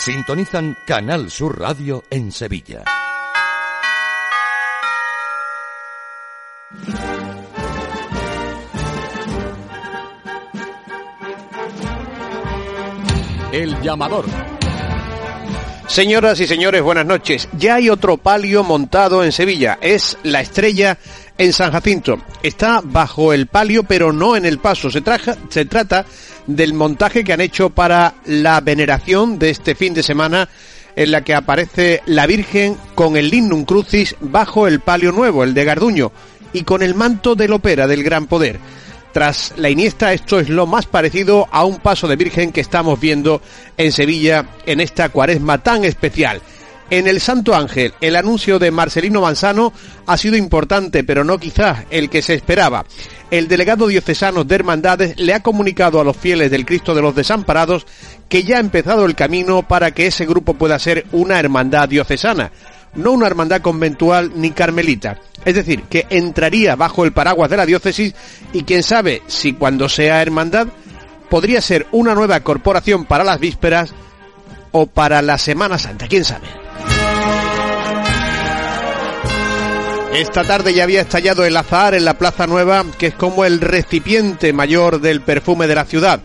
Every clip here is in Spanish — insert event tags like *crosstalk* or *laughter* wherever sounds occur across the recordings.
Sintonizan Canal Sur Radio en Sevilla. El llamador. Señoras y señores, buenas noches. Ya hay otro palio montado en Sevilla. Es la estrella en San Jacinto. Está bajo el palio, pero no en el paso. Se, trata del montaje que han hecho para la veneración de este fin de semana en la que aparece la Virgen con el Lignum Crucis bajo el palio nuevo, el de Garduño, y con el manto del Opera del Gran Poder. Tras la Iniesta, esto es lo más parecido a un paso de Virgen que estamos viendo en Sevilla en esta cuaresma tan especial. En el Santo Ángel, el anuncio de Marcelino Manzano ha sido importante, pero no quizás el que se esperaba. El delegado diocesano de Hermandades le ha comunicado a los fieles del Cristo de los Desamparados que ya ha empezado el camino para que ese grupo pueda ser una hermandad diocesana, no una hermandad conventual ni carmelita. Es decir, que entraría bajo el paraguas de la diócesis y quién sabe si cuando sea hermandad podría ser una nueva corporación para las vísperas o para la Semana Santa, quién sabe. Esta tarde ya había estallado el azahar en la Plaza Nueva, que es como el recipiente mayor del perfume de la ciudad.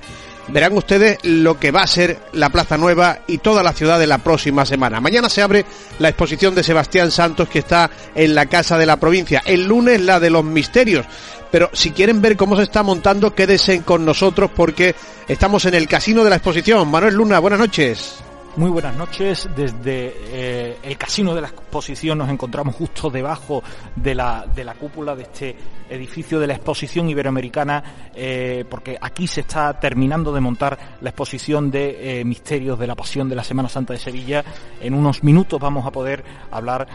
Verán ustedes lo que va a ser la Plaza Nueva y toda la ciudad de la próxima semana. Mañana se abre la exposición de Sebastián Santos que está en la Casa de la Provincia. El lunes la de los misterios. Pero si quieren ver cómo se está montando, quédense con nosotros porque estamos en el casino de la exposición. Manuel Luna, buenas noches. Muy buenas noches. Desde eh, el casino de la exposición nos encontramos justo debajo de la, de la cúpula de este edificio de la exposición iberoamericana, eh, porque aquí se está terminando de montar la exposición de eh, misterios de la pasión de la Semana Santa de Sevilla. En unos minutos vamos a poder hablar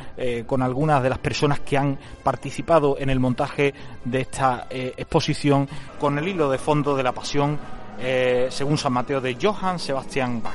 con algunas de las personas que han participado en el montaje de esta exposición con el hilo de fondo de la pasión según San Mateo de Johann Sebastian Bach.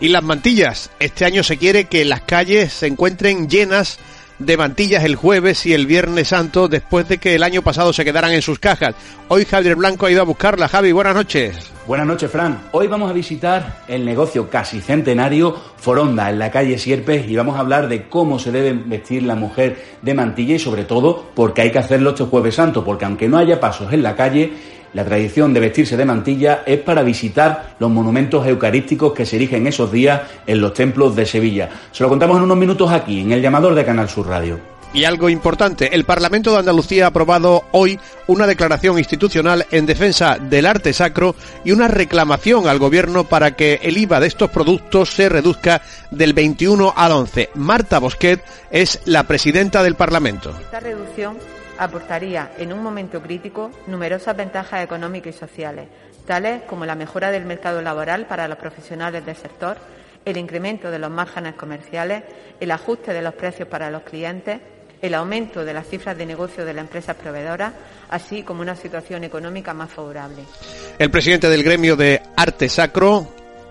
Y las mantillas. Este año se quiere que las calles se encuentren llenas de mantillas el jueves y el viernes santo después de que el año pasado se quedaran en sus cajas. Hoy Javier Blanco ha ido a buscarla. Javi, buenas noches. Buenas noches, Fran. Hoy vamos a visitar el negocio casi centenario Foronda en la calle Sierpes y vamos a hablar de cómo se debe vestir la mujer de mantilla y sobre todo porque hay que hacerlo este jueves santo, porque aunque no haya pasos en la calle, la tradición de vestirse de mantilla es para visitar los monumentos eucarísticos que se erigen esos días en los templos de Sevilla. Se lo contamos en unos minutos aquí, en el llamador de Canal Sur Radio. Y algo importante, el Parlamento de Andalucía ha aprobado hoy una declaración institucional en defensa del arte sacro y una reclamación al Gobierno para que el IVA de estos productos se reduzca del 21 al 11. Marta Bosquet es la presidenta del Parlamento. Esta reducción aportaría en un momento crítico numerosas ventajas económicas y sociales, tales como la mejora del mercado laboral para los profesionales del sector, el incremento de los márgenes comerciales, el ajuste de los precios para los clientes, el aumento de las cifras de negocio de las empresas proveedoras, así como una situación económica más favorable. El presidente del gremio de arte sacro,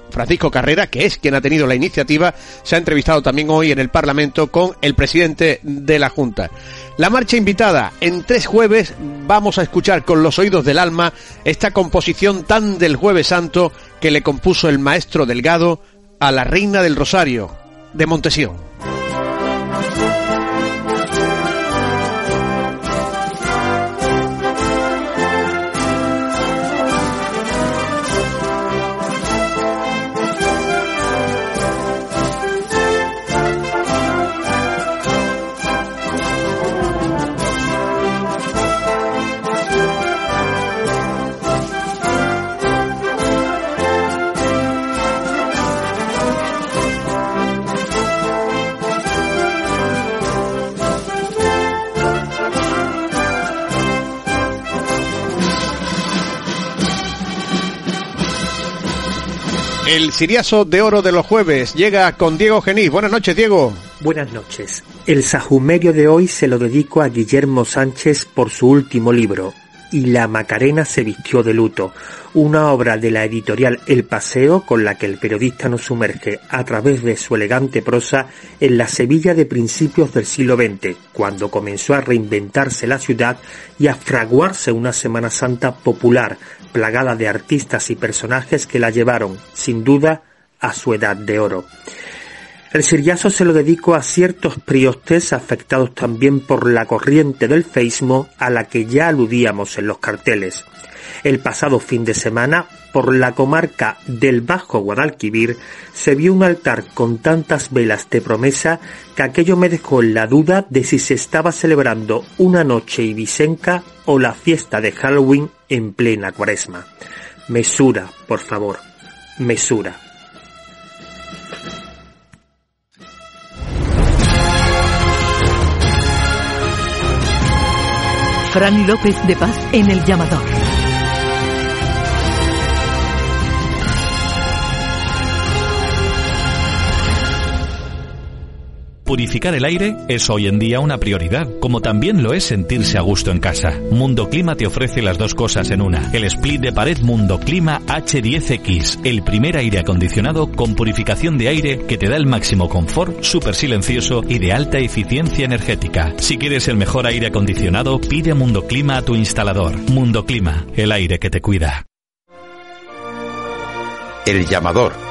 Francisco Carrera, que es quien ha tenido la iniciativa, se ha entrevistado también hoy en el Parlamento con el presidente de la Junta. La marcha invitada, en tres jueves vamos a escuchar con los oídos del alma esta composición tan del jueves santo que le compuso el maestro Delgado a la Reina del Rosario de Montesión. El Siriazo de Oro de los jueves llega con Diego Genís. Buenas noches, Diego. Buenas noches. El sajumerio de hoy se lo dedico a Guillermo Sánchez por su último libro, Y la Macarena se vistió de luto, una obra de la editorial El Paseo con la que el periodista nos sumerge a través de su elegante prosa en la Sevilla de principios del siglo XX, cuando comenzó a reinventarse la ciudad y a fraguarse una Semana Santa popular, plagada de artistas y personajes que la llevaron, sin duda, a su edad de oro. El siriazo se lo dedico a ciertos priostes afectados también por la corriente del feísmo a la que ya aludíamos en los carteles. El pasado fin de semana, por la comarca del Bajo Guadalquivir, se vio un altar con tantas velas de promesa que aquello me dejó en la duda de si se estaba celebrando una noche ibisenca o la fiesta de Halloween en plena cuaresma. Mesura, por favor, mesura. Fran López de Paz en el llamador. Purificar el aire es hoy en día una prioridad, como también lo es sentirse a gusto en casa. Mundo Clima te ofrece las dos cosas en una. El split de pared Mundo Clima H10X, el primer aire acondicionado con purificación de aire que te da el máximo confort, súper silencioso y de alta eficiencia energética. Si quieres el mejor aire acondicionado, pide Mundo Clima a tu instalador. Mundo Clima, el aire que te cuida. El llamador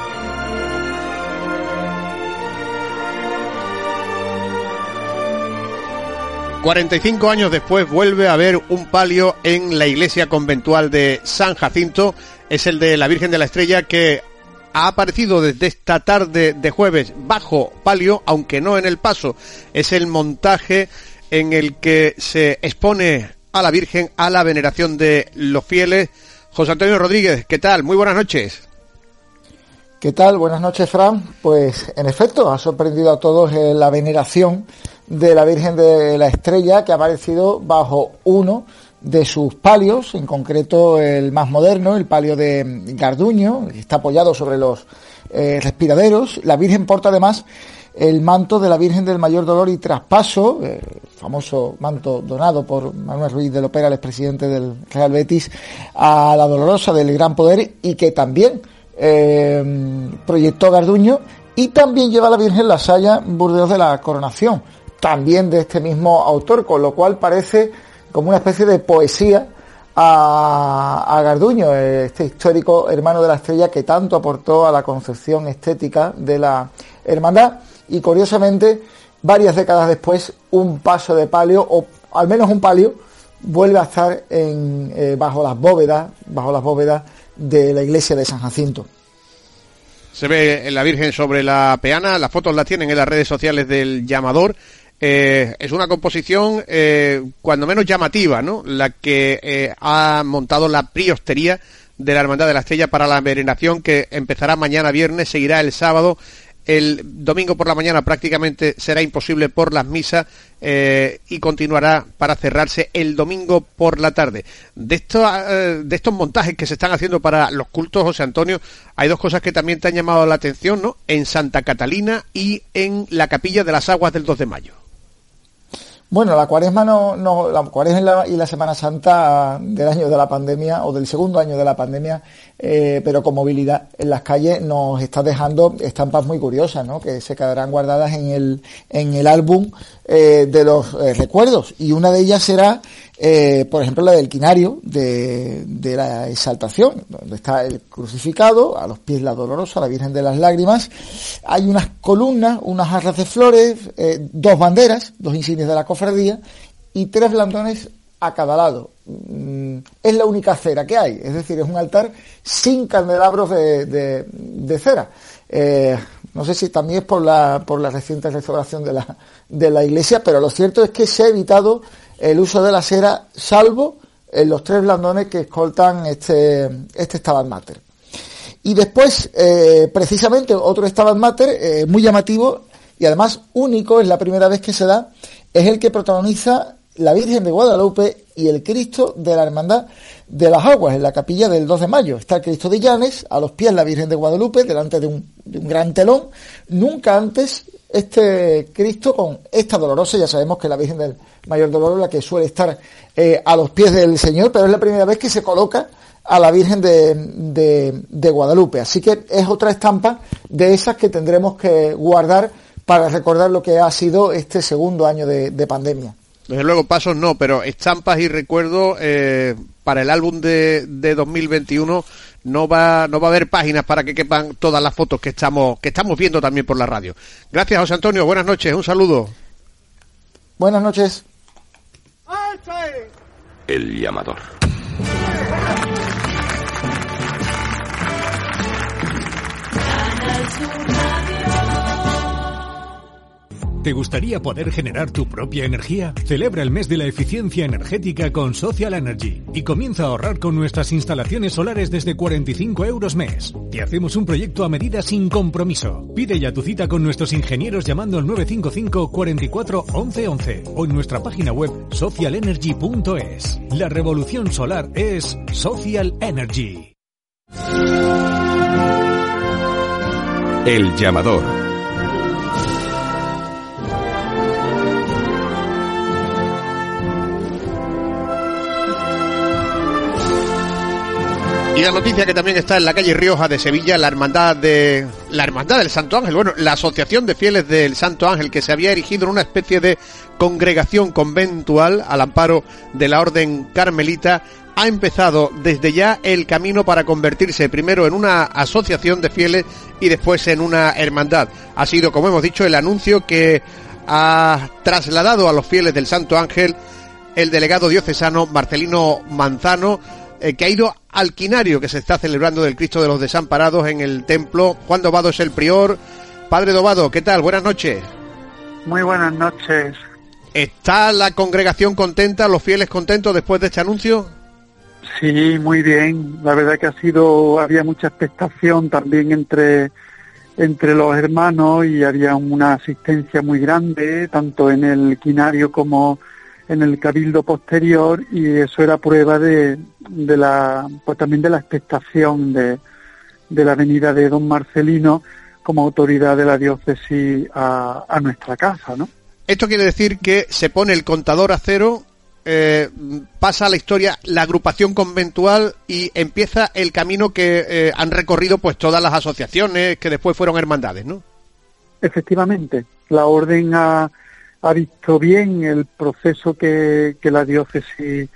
45 años después vuelve a haber un palio en la iglesia conventual de San Jacinto. Es el de la Virgen de la Estrella que ha aparecido desde esta tarde de jueves bajo palio, aunque no en el paso. Es el montaje en el que se expone a la Virgen a la veneración de los fieles. José Antonio Rodríguez, ¿qué tal? Muy buenas noches. ¿Qué tal? Buenas noches, Fran. Pues en efecto, ha sorprendido a todos eh, la veneración de la Virgen de la Estrella que ha aparecido bajo uno de sus palios, en concreto el más moderno, el palio de Garduño, que está apoyado sobre los eh, respiraderos. La Virgen porta además el manto de la Virgen del Mayor Dolor y Traspaso, eh, famoso manto donado por Manuel Ruiz de Lopera, el expresidente del Real Betis, a la Dolorosa del Gran Poder y que también eh, proyectó Garduño y también lleva a la Virgen la saya Burdeos de la Coronación también de este mismo autor, con lo cual parece como una especie de poesía a, Garduño, este histórico hermano de la estrella que tanto aportó a la concepción estética de la hermandad y curiosamente varias décadas después un paso de palio o al menos un palio vuelve a estar en, eh, bajo las bóvedas bajo las bóvedas de la iglesia de San Jacinto. Se ve la Virgen sobre la peana, las fotos las tienen en las redes sociales del llamador. Eh, es una composición eh, cuando menos llamativa, ¿no? La que eh, ha montado la priostería de la Hermandad de la Estrella para la veneración que empezará mañana viernes, seguirá el sábado. El domingo por la mañana prácticamente será imposible por las misas y continuará para cerrarse el domingo por la tarde. De de estos montajes que se están haciendo para los cultos, José Antonio, hay dos cosas que también te han llamado la atención, ¿no? En Santa Catalina y en la Capilla de las Aguas del 2 de mayo. Bueno, la cuaresma no, no la cuaresma y la, Semana Santa del año de la pandemia o del segundo año de la pandemia, eh, pero con movilidad en las calles nos está dejando estampas muy curiosas, ¿no? Que se quedarán guardadas en el, en el álbum eh, de los eh, recuerdos y una de ellas será por ejemplo, la del quinario de, la exaltación, donde está el crucificado, a los pies la dolorosa, la Virgen de las Lágrimas. Hay unas columnas, unas jarras de flores, dos banderas, dos insignias de la cofradía y tres blandones a cada lado. Mm, es la única cera que hay, es decir, es un altar sin candelabros de, cera. Eh, no sé si también es por la, por la reciente restauración de la, de la iglesia, pero lo cierto es que se ha evitado el uso de la cera, salvo en los tres blandones que escoltan este, este Stabat. Y después, eh, precisamente, otro Stabat Mater eh, muy llamativo y además único, es la primera vez que se da, es el que protagoniza la Virgen de Guadalupe y el Cristo de la Hermandad de las Aguas, en la capilla del 2 de mayo. Está el Cristo de Llanes, a los pies la Virgen de Guadalupe, delante de un, gran telón. Nunca antes este Cristo con esta dolorosa, ya sabemos que la Virgen del Mayor Dolor es la que suele estar eh, a los pies del Señor, pero es la primera vez que se coloca a la Virgen de, Guadalupe. Así que es otra estampa de esas que tendremos que guardar para recordar lo que ha sido este segundo año de, pandemia. Desde luego, pasos no, pero estampas y recuerdos eh, para el álbum de, de 2021 no va, no va a haber páginas para que quepan todas las fotos que estamos, que estamos viendo también por la radio. Gracias, José Antonio. Buenas noches. Un saludo. Buenas noches. El llamador. ¿Te gustaría poder generar tu propia energía? Celebra el mes de la eficiencia energética con Social Energy y comienza a ahorrar con nuestras instalaciones solares desde 45 euros mes. Te hacemos un proyecto a medida sin compromiso. Pide ya tu cita con nuestros ingenieros llamando al 955 44 11 11 o en nuestra página web socialenergy.es. La revolución solar es Social Energy. El llamador Y la noticia que también está en la calle Rioja de Sevilla, la hermandad de la hermandad del Santo Ángel, bueno, la asociación de fieles del Santo Ángel que se había erigido en una especie de congregación conventual al amparo de la orden carmelita ha empezado desde ya el camino para convertirse primero en una asociación de fieles y después en una hermandad. Ha sido, como hemos dicho, el anuncio que ha trasladado a los fieles del Santo Ángel el delegado diocesano Marcelino Manzano eh, que ha ido al quinario que se está celebrando del Cristo de los Desamparados en el templo. Juan Dobado es el prior. Padre Dobado, ¿qué tal? Buenas noches. Muy buenas noches. ¿Está la congregación contenta, los fieles contentos después de este anuncio? Sí, muy bien. La verdad que ha sido, había mucha expectación también entre, entre los hermanos y había una asistencia muy grande, tanto en el quinario como en el cabildo posterior y eso era prueba de, de la pues también de la expectación de, de la venida de don Marcelino como autoridad de la diócesis a, a nuestra casa, ¿no? Esto quiere decir que se pone el contador a cero, eh, pasa a la historia la agrupación conventual y empieza el camino que eh, han recorrido pues todas las asociaciones que después fueron hermandades, ¿no? Efectivamente, la orden ha, ha visto bien el proceso que, que la diócesis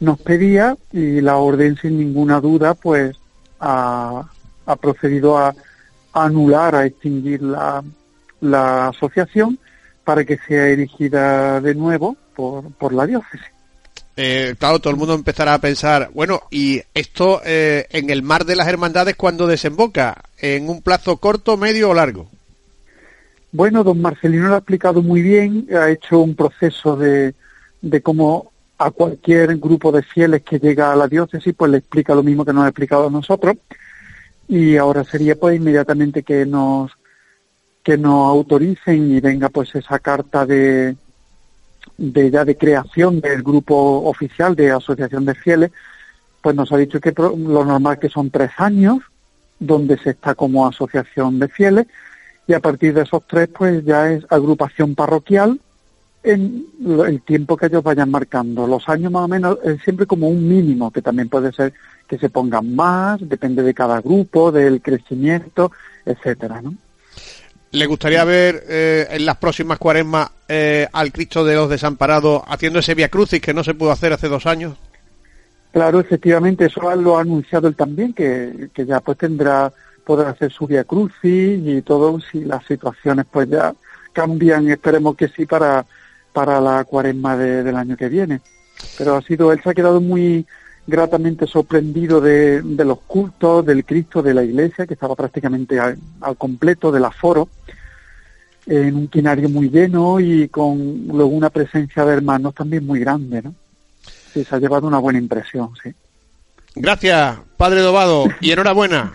nos pedía y la orden sin ninguna duda pues ha, ha procedido a, anular, a extinguir la, la asociación para que sea erigida de nuevo por, por la diócesis. Eh, claro, todo el mundo empezará a pensar, bueno, y esto eh, en el mar de las hermandades cuando desemboca, en un plazo corto, medio o largo. Bueno, don Marcelino lo ha explicado muy bien, ha hecho un proceso de, de cómo a cualquier grupo de fieles que llega a la diócesis, pues le explica lo mismo que nos ha explicado a nosotros. Y ahora sería pues inmediatamente que nos que nos autoricen y venga pues esa carta de, de ya de creación del grupo oficial de asociación de fieles, pues nos ha dicho que lo normal que son tres años, donde se está como asociación de fieles, y a partir de esos tres pues ya es agrupación parroquial en el tiempo que ellos vayan marcando. Los años más o menos es siempre como un mínimo, que también puede ser que se pongan más, depende de cada grupo, del crecimiento, etcétera, ¿no? ¿Le gustaría ver eh, en las próximas cuaresmas eh, al Cristo de los Desamparados haciendo ese Via Crucis que no se pudo hacer hace dos años? Claro, efectivamente, eso lo ha anunciado él también, que, que ya pues tendrá poder hacer su via crucis y todo si las situaciones pues ya cambian, esperemos que sí para, para la cuaresma del año que viene. Pero ha sido, él se ha quedado muy gratamente sorprendido de, de los cultos, del Cristo, de la iglesia, que estaba prácticamente al, completo del aforo, en un quinario muy lleno y con luego una presencia de hermanos también muy grande, ¿no? Se ha llevado una buena impresión, sí. Gracias, Padre Dobado, y enhorabuena.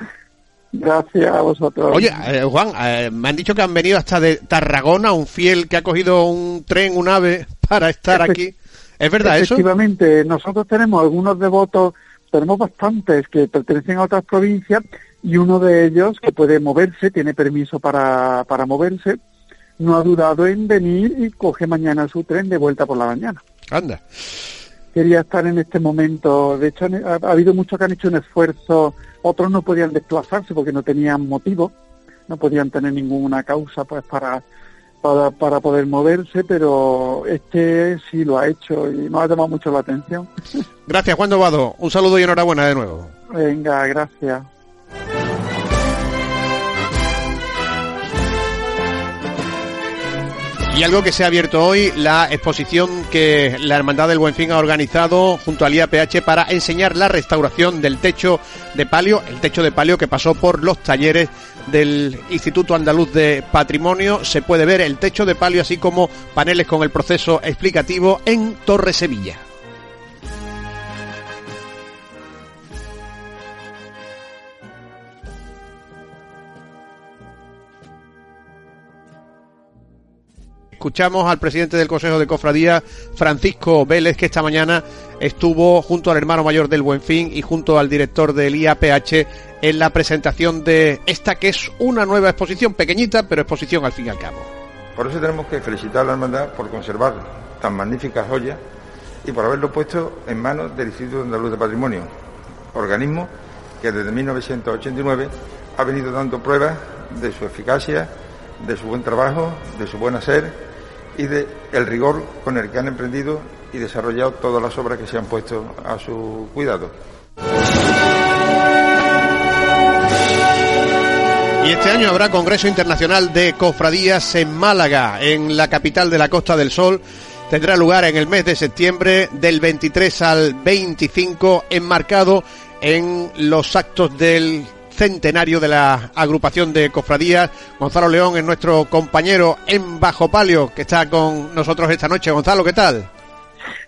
Gracias a vosotros. Oye, eh, Juan, eh, me han dicho que han venido hasta de Tarragona, un fiel que ha cogido un tren, un ave, *laughs* para estar aquí. ¿Es verdad eso? Efectivamente, nosotros tenemos algunos devotos, tenemos bastantes que pertenecen a otras provincias y uno de ellos que puede moverse, tiene permiso para, para moverse, no ha dudado en venir y coge mañana su tren de vuelta por la mañana. Anda. Quería estar en este momento. De hecho, ha, ha habido muchos que han hecho un esfuerzo. Otros no podían desplazarse porque no tenían motivo, no podían tener ninguna causa pues para, para, para poder moverse, pero este sí lo ha hecho y nos ha llamado mucho la atención. Gracias, Juan Dobado. Un saludo y enhorabuena de nuevo. Venga, gracias. Y algo que se ha abierto hoy, la exposición que la Hermandad del Buen Fin ha organizado junto al IAPH para enseñar la restauración del techo de palio, el techo de palio que pasó por los talleres del Instituto Andaluz de Patrimonio. Se puede ver el techo de palio así como paneles con el proceso explicativo en Torre Sevilla. Escuchamos al presidente del Consejo de Cofradía, Francisco Vélez, que esta mañana estuvo junto al hermano mayor del Buenfín y junto al director del IAPH en la presentación de esta que es una nueva exposición, pequeñita, pero exposición al fin y al cabo. Por eso tenemos que felicitar a la hermandad por conservar tan magníficas joyas y por haberlo puesto en manos del Instituto Andaluz de Patrimonio, organismo que desde 1989 ha venido dando pruebas de su eficacia, de su buen trabajo, de su buen hacer y de el rigor con el que han emprendido y desarrollado todas las obras que se han puesto a su cuidado. Y este año habrá Congreso Internacional de Cofradías en Málaga, en la capital de la Costa del Sol. Tendrá lugar en el mes de septiembre del 23 al 25, enmarcado en los actos del centenario de la agrupación de cofradías. Gonzalo León es nuestro compañero en Bajo Palio, que está con nosotros esta noche. Gonzalo, ¿qué tal?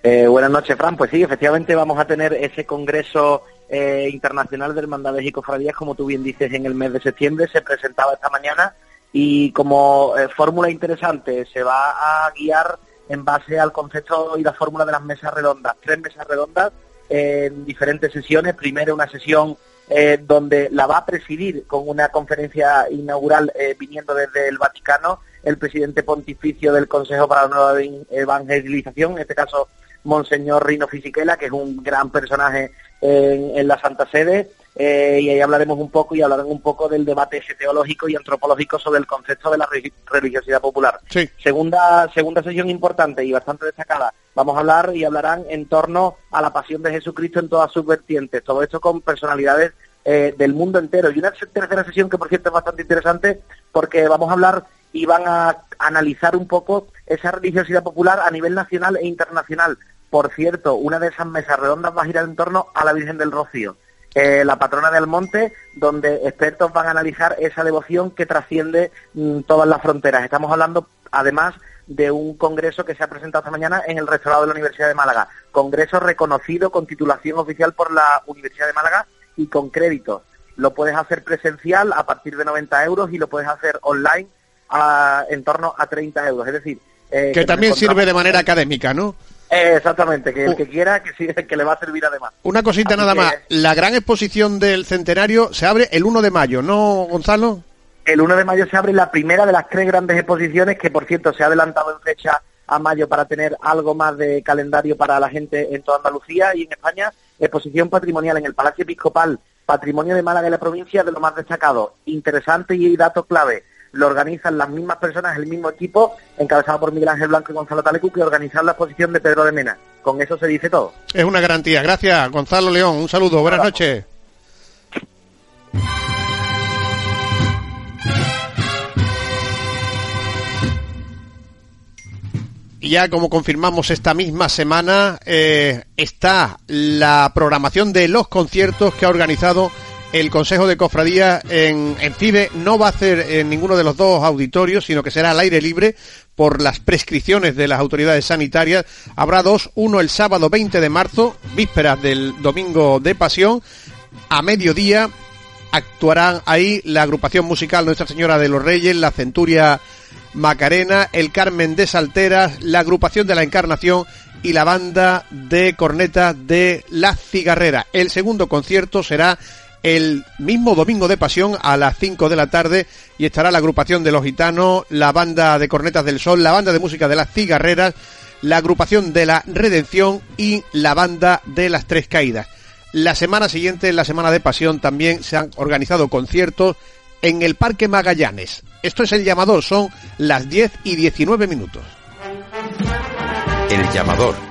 Eh, buenas noches, Fran. Pues sí, efectivamente vamos a tener ese congreso eh, internacional de hermandades y cofradías, como tú bien dices, en el mes de septiembre. Se presentaba esta mañana y como eh, fórmula interesante se va a guiar en base al concepto y la fórmula de las mesas redondas. Tres mesas redondas en diferentes sesiones. Primero una sesión eh, donde la va a presidir con una conferencia inaugural eh, viniendo desde el Vaticano el presidente pontificio del Consejo para la Nueva Evangelización, en este caso Monseñor Rino Fisichella, que es un gran personaje en, en la Santa Sede, eh, y ahí hablaremos un poco y hablarán un poco del debate teológico y antropológico sobre el concepto de la religiosidad popular. Sí. Segunda, segunda sesión importante y bastante destacada. Vamos a hablar y hablarán en torno a la pasión de Jesucristo en todas sus vertientes. Todo esto con personalidades eh, del mundo entero. Y una tercera sesión que, por cierto, es bastante interesante porque vamos a hablar y van a analizar un poco esa religiosidad popular a nivel nacional e internacional. Por cierto, una de esas mesas redondas va a girar en torno a la Virgen del Rocío. Eh, la patrona del monte, donde expertos van a analizar esa devoción que trasciende mm, todas las fronteras. Estamos hablando, además, de un congreso que se ha presentado esta mañana en el restaurado de la Universidad de Málaga. Congreso reconocido con titulación oficial por la Universidad de Málaga y con créditos. Lo puedes hacer presencial a partir de 90 euros y lo puedes hacer online a, en torno a 30 euros. Es decir, eh, que nos también sirve de manera académica, ¿no? Eh, exactamente, que el que quiera, que, sí, que le va a servir además. Una cosita Así nada que- más. La gran exposición del centenario se abre el 1 de mayo, ¿no, Gonzalo? El 1 de mayo se abre la primera de las tres grandes exposiciones, que por cierto se ha adelantado en fecha a mayo para tener algo más de calendario para la gente en toda Andalucía y en España. Exposición patrimonial en el Palacio Episcopal, Patrimonio de Málaga y la provincia, de lo más destacado. Interesante y dato clave. Lo organizan las mismas personas, el mismo equipo, encabezado por Miguel Ángel Blanco y Gonzalo Talecu, que organizan la exposición de Pedro de Mena. Con eso se dice todo. Es una garantía. Gracias, Gonzalo León. Un saludo. Buenas noches. Y ya como confirmamos esta misma semana, eh, está la programación de los conciertos que ha organizado el Consejo de Cofradía en, en FIBE. No va a hacer en ninguno de los dos auditorios, sino que será al aire libre por las prescripciones de las autoridades sanitarias. Habrá dos, uno el sábado 20 de marzo, vísperas del domingo de Pasión, a mediodía actuarán ahí la agrupación musical Nuestra Señora de los Reyes, la Centuria Macarena, el Carmen de Salteras, la agrupación de la Encarnación y la banda de cornetas de La Cigarrera. El segundo concierto será el mismo domingo de pasión a las 5 de la tarde y estará la agrupación de los gitanos, la banda de cornetas del sol, la banda de música de las cigarreras, la agrupación de la redención y la banda de las tres caídas. La semana siguiente, en la semana de pasión, también se han organizado conciertos en el Parque Magallanes. Esto es el llamador, son las 10 y 19 minutos. El llamador.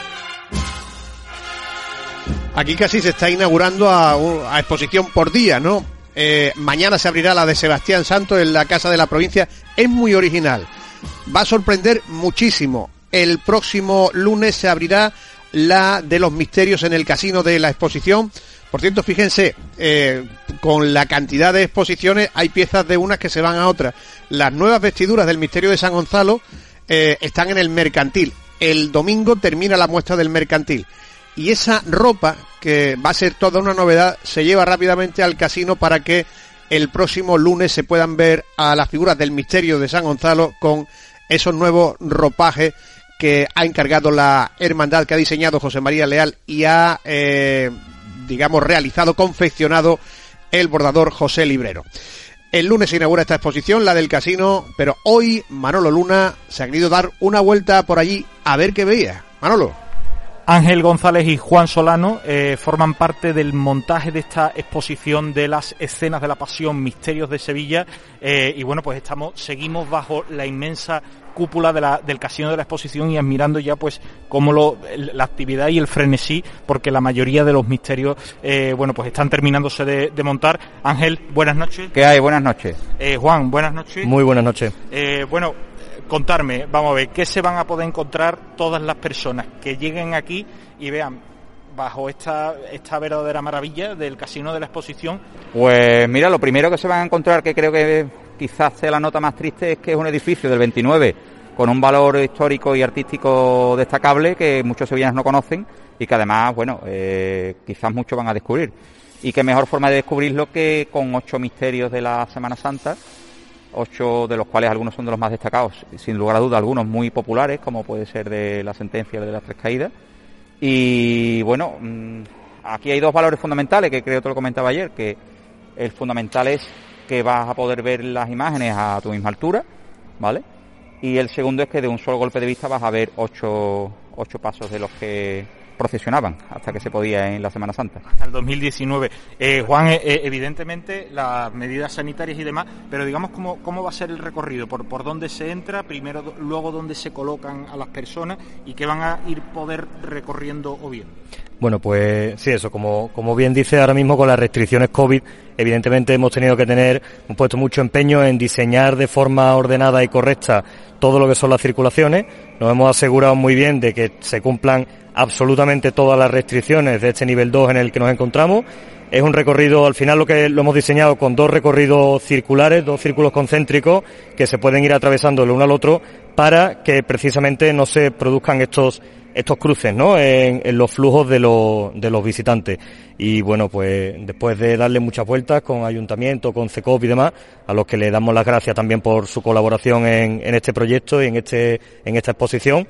Aquí casi se está inaugurando a, exposición por día, ¿no? Eh, mañana se abrirá la de Sebastián Santos en la Casa de la Provincia. Es muy original. Va a sorprender muchísimo. El próximo lunes se abrirá la de los misterios en el casino de la exposición. Por cierto, fíjense, eh, con la cantidad de exposiciones hay piezas de unas que se van a otras. Las nuevas vestiduras del misterio de San Gonzalo eh, están en el mercantil. El domingo termina la muestra del mercantil y esa ropa, que va a ser toda una novedad, se lleva rápidamente al casino para que el próximo lunes se puedan ver a las figuras del misterio de San Gonzalo con esos nuevos ropajes que ha encargado la hermandad que ha diseñado José María Leal y ha, eh, digamos, realizado, confeccionado el bordador José Librero. El lunes se inaugura esta exposición, la del casino, pero hoy Manolo Luna se ha querido dar una vuelta por allí a ver qué veía. Manolo. Ángel González y Juan Solano eh, forman parte del montaje de esta exposición de las escenas de la pasión Misterios de Sevilla. Eh, y bueno pues estamos seguimos bajo la inmensa cúpula de la, del casino de la exposición y admirando ya pues como lo, la actividad y el frenesí porque la mayoría de los misterios eh, bueno pues están terminándose de, de, montar. Ángel buenas noches. ¿qué hay? buenas noches. Eh, Juan buenas noches. Muy buenas noches. Eh, bueno contarme, vamos a ver, ¿qué se van a poder encontrar todas las personas que lleguen aquí y vean bajo esta, esta verdadera maravilla del casino de la exposición? Pues mira, lo primero que se van a encontrar, que creo que quizás sea la nota más triste, es que es un edificio del 29 con un valor histórico y artístico destacable que muchos sevillanos no conocen y que además, bueno, eh, quizás muchos van a descubrir. Y qué mejor forma de descubrirlo que con ocho misterios de la Semana Santa, ocho de los cuales algunos son de los más destacados, sin lugar a duda algunos muy populares, como puede ser de la sentencia de las tres caídas. Y bueno, mm, aquí hay dos valores fundamentales que creo que lo comentaba ayer, que el fundamental es que vas a poder ver las imágenes a tu misma altura, ¿vale? Y el segundo es que de un solo golpe de vista vas a ver ocho, ocho pasos de los que procesionaban hasta que se podía en la Semana Santa. Hasta el 2019. Eh, Juan, eh, evidentemente las medidas sanitarias y demás, pero digamos cómo, cómo va a ser el recorrido, por, por dónde se entra, primero, luego dónde se colocan a las personas y qué van a ir poder recorriendo o bien. Bueno, pues sí, eso, como, como bien dice ahora mismo con las restricciones COVID, evidentemente hemos tenido que tener, hemos puesto mucho empeño en diseñar de forma ordenada y correcta todo lo que son las circulaciones. Nos hemos asegurado muy bien de que se cumplan absolutamente todas las restricciones de este nivel 2 en el que nos encontramos. Es un recorrido, al final lo que lo hemos diseñado con dos recorridos circulares, dos círculos concéntricos que se pueden ir atravesando el uno al otro para que precisamente no se produzcan estos estos cruces, ¿no? En, los flujos de los, de los visitantes. Y bueno, pues después de darle muchas vueltas con Ayuntamiento, con CECOP y demás, a los que le damos las gracias también por su colaboración en, en este proyecto y en este, en esta exposición,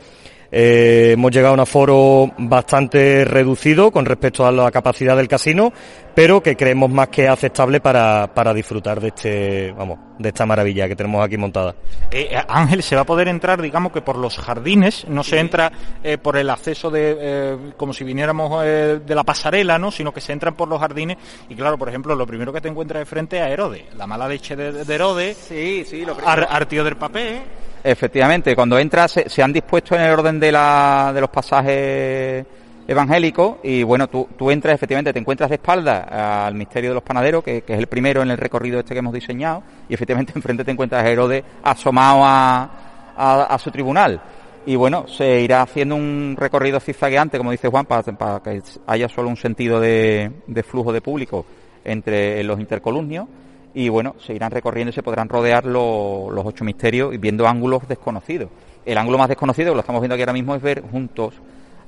eh, hemos llegado a un aforo bastante reducido con respecto a la capacidad del casino, pero que creemos más que aceptable para, para disfrutar de este, vamos, de esta maravilla que tenemos aquí montada. Eh, Ángel, se va a poder entrar, digamos que por los jardines, no se entra eh, por el acceso de, eh, como si viniéramos eh, de la pasarela, ¿no? Sino que se entran por los jardines y claro, por ejemplo, lo primero que te encuentras de frente es a Herodes, la mala leche de, de Herodes, sí, sí, lo Ar, Artío del Papel. Efectivamente, cuando entras se, han dispuesto en el orden de, la, de los pasajes evangélicos y bueno, tú, tú entras efectivamente, te encuentras de espalda al misterio de los panaderos, que, que, es el primero en el recorrido este que hemos diseñado, y efectivamente *laughs* enfrente te encuentras a Herodes asomado a, a, su tribunal. Y bueno, se irá haciendo un recorrido zigzagueante, como dice Juan, para, que haya solo un sentido de, flujo de público entre los intercolumnios. Y bueno, se irán recorriendo y se podrán rodear los ocho misterios y viendo ángulos desconocidos. El ángulo más desconocido, que lo estamos viendo aquí ahora mismo, es ver juntos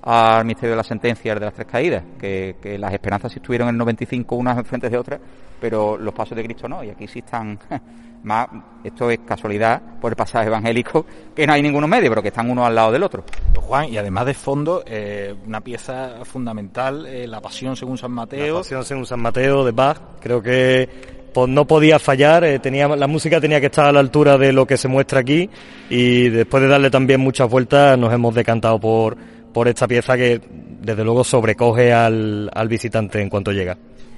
al misterio de las sentencias de las tres caídas, que, las esperanzas sí estuvieron en el 95 unas enfrente de otras, pero los pasos de Cristo no, y aquí sí están *laughs* más, esto es casualidad por el pasaje evangélico, *laughs* que no hay ninguno medio, pero que están uno al lado del otro. Juan, y además de fondo, eh, una pieza fundamental, eh, la Pasión según San Mateo. La Pasión según San Mateo de Bach, creo que pues no podía fallar, eh, tenía, la música tenía que estar a la altura de lo que se muestra aquí y después de darle también muchas vueltas nos hemos decantado por, por esta pieza que desde luego sobrecoge al, al visitante en cuanto llega.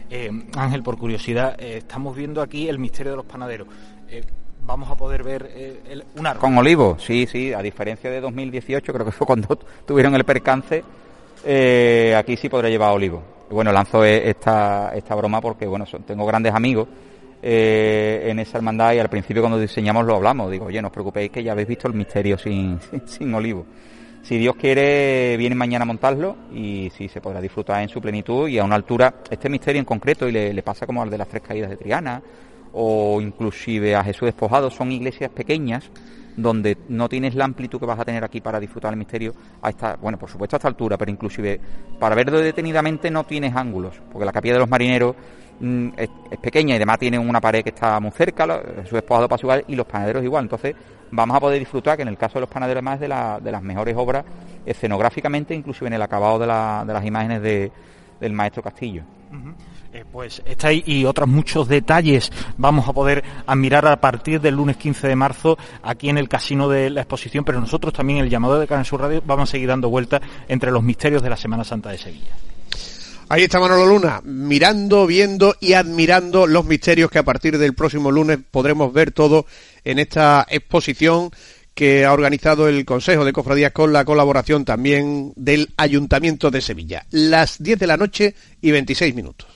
Eh, Ángel, por curiosidad, eh, estamos viendo aquí el misterio de los panaderos. Eh, vamos a poder ver el, un árbol. Con olivo, sí, sí, a diferencia de 2018, creo que fue cuando *laughs* tuvieron el percance, aquí sí podrá llevar olivo. Bueno, lanzo esta, esta broma porque, bueno, tengo grandes amigos en esa hermandad y al principio cuando diseñamos lo hablamos. Digo, oye, no os preocupéis que ya habéis visto el misterio *laughs* sin, sin olivo si Dios quiere, viene mañana a montarlo y sí se podrá disfrutar en su plenitud y a una altura, este misterio en concreto, y le, pasa como al de las tres caídas de Triana, o inclusive a Jesús despojado, son iglesias pequeñas donde no tienes la amplitud que vas a tener aquí para disfrutar el misterio a esta, bueno, por supuesto a esta altura, pero inclusive para verlo detenidamente no tienes ángulos, porque la capilla de los marineros mm, es, pequeña y además tiene una pared que está muy cerca, Jesús despojado pasa igual y los panaderos igual, entonces vamos a poder disfrutar, que en el caso de los panaderos más de, de las mejores obras escenográficamente, inclusive en el acabado de, las imágenes del maestro Castillo. Eh, pues esta y otros muchos detalles vamos a poder admirar a partir del lunes 15 de marzo aquí en el casino de la exposición, pero nosotros también en el llamado de Canal Sur Radio vamos a seguir dando vueltas entre los misterios de la Semana Santa de Sevilla. Ahí está Manolo Luna, mirando, viendo y admirando los misterios que a partir del próximo lunes podremos ver todo en esta exposición que ha organizado el Consejo de Cofradías con la colaboración también del Ayuntamiento de Sevilla. Las 10 de la noche y 26 minutos.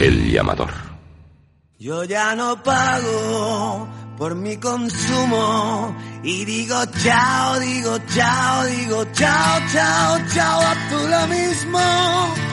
El llamador. Yo ya no pago por mi consumo y digo chao, digo chao, digo chao, chao, chao, a tú lo mismo.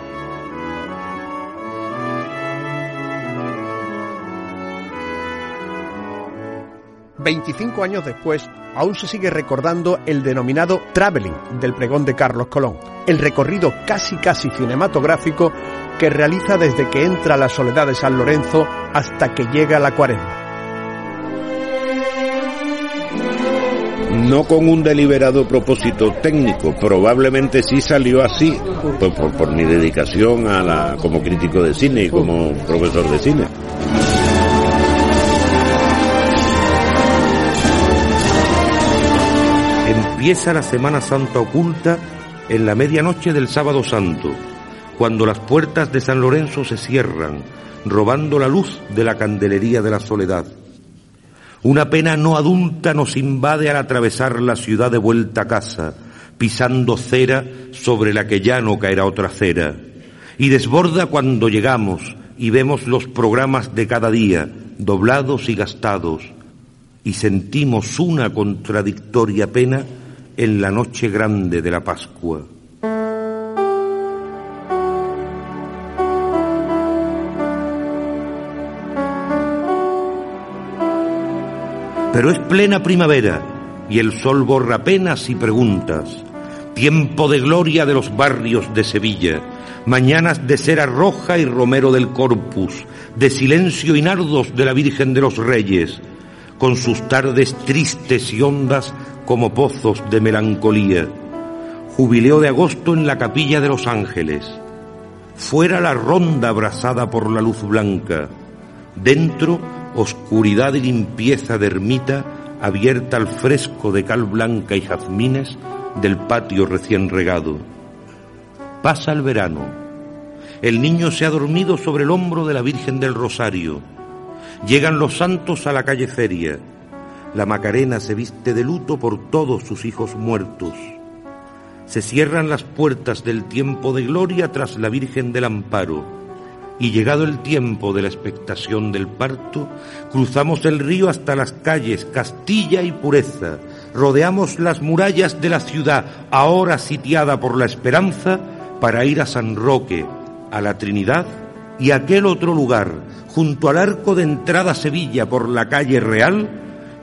25 años después, aún se sigue recordando el denominado traveling del pregón de Carlos Colón, el recorrido casi casi cinematográfico que realiza desde que entra la soledad de San Lorenzo hasta que llega la cuaresma. no con un deliberado propósito técnico, probablemente sí salió así, pues por, por, mi dedicación a la, como crítico de cine y como profesor de cine. Empieza la Semana Santa oculta en la medianoche del sábado santo, cuando las puertas de San Lorenzo se cierran, robando la luz de la candelería de la soledad. Una pena no adulta nos invade al atravesar la ciudad de vuelta a casa, pisando cera sobre la que ya no caerá otra cera, y desborda cuando llegamos y vemos los programas de cada día, doblados y gastados, y sentimos una contradictoria pena en la noche grande de la Pascua. Pero es plena primavera y el sol borra penas y preguntas. Tiempo de gloria de los barrios de Sevilla, mañanas de cera roja y romero del corpus, de silencio y nardos de la Virgen de los Reyes, con sus tardes tristes y hondas como pozos de melancolía. Jubileo de agosto en la capilla de los ángeles. Fuera la ronda abrazada por la luz blanca. Dentro, oscuridad y limpieza de ermita abierta al fresco de cal blanca y jazmines del patio recién regado. Pasa el verano El niño se ha dormido sobre el hombro de la Virgen del Rosario. Llegan los santos a la calle Feria. La Macarena se viste de luto por todos sus hijos muertos. Se cierran las puertas del tiempo de gloria tras la Virgen del Amparo y llegado el tiempo de la expectación del parto, cruzamos el río hasta las calles Castilla y Pureza, rodeamos las murallas de la ciudad, ahora sitiada por la esperanza, para ir a San Roque, a la Trinidad y a aquel otro lugar, junto al arco de entrada a Sevilla por la calle Real,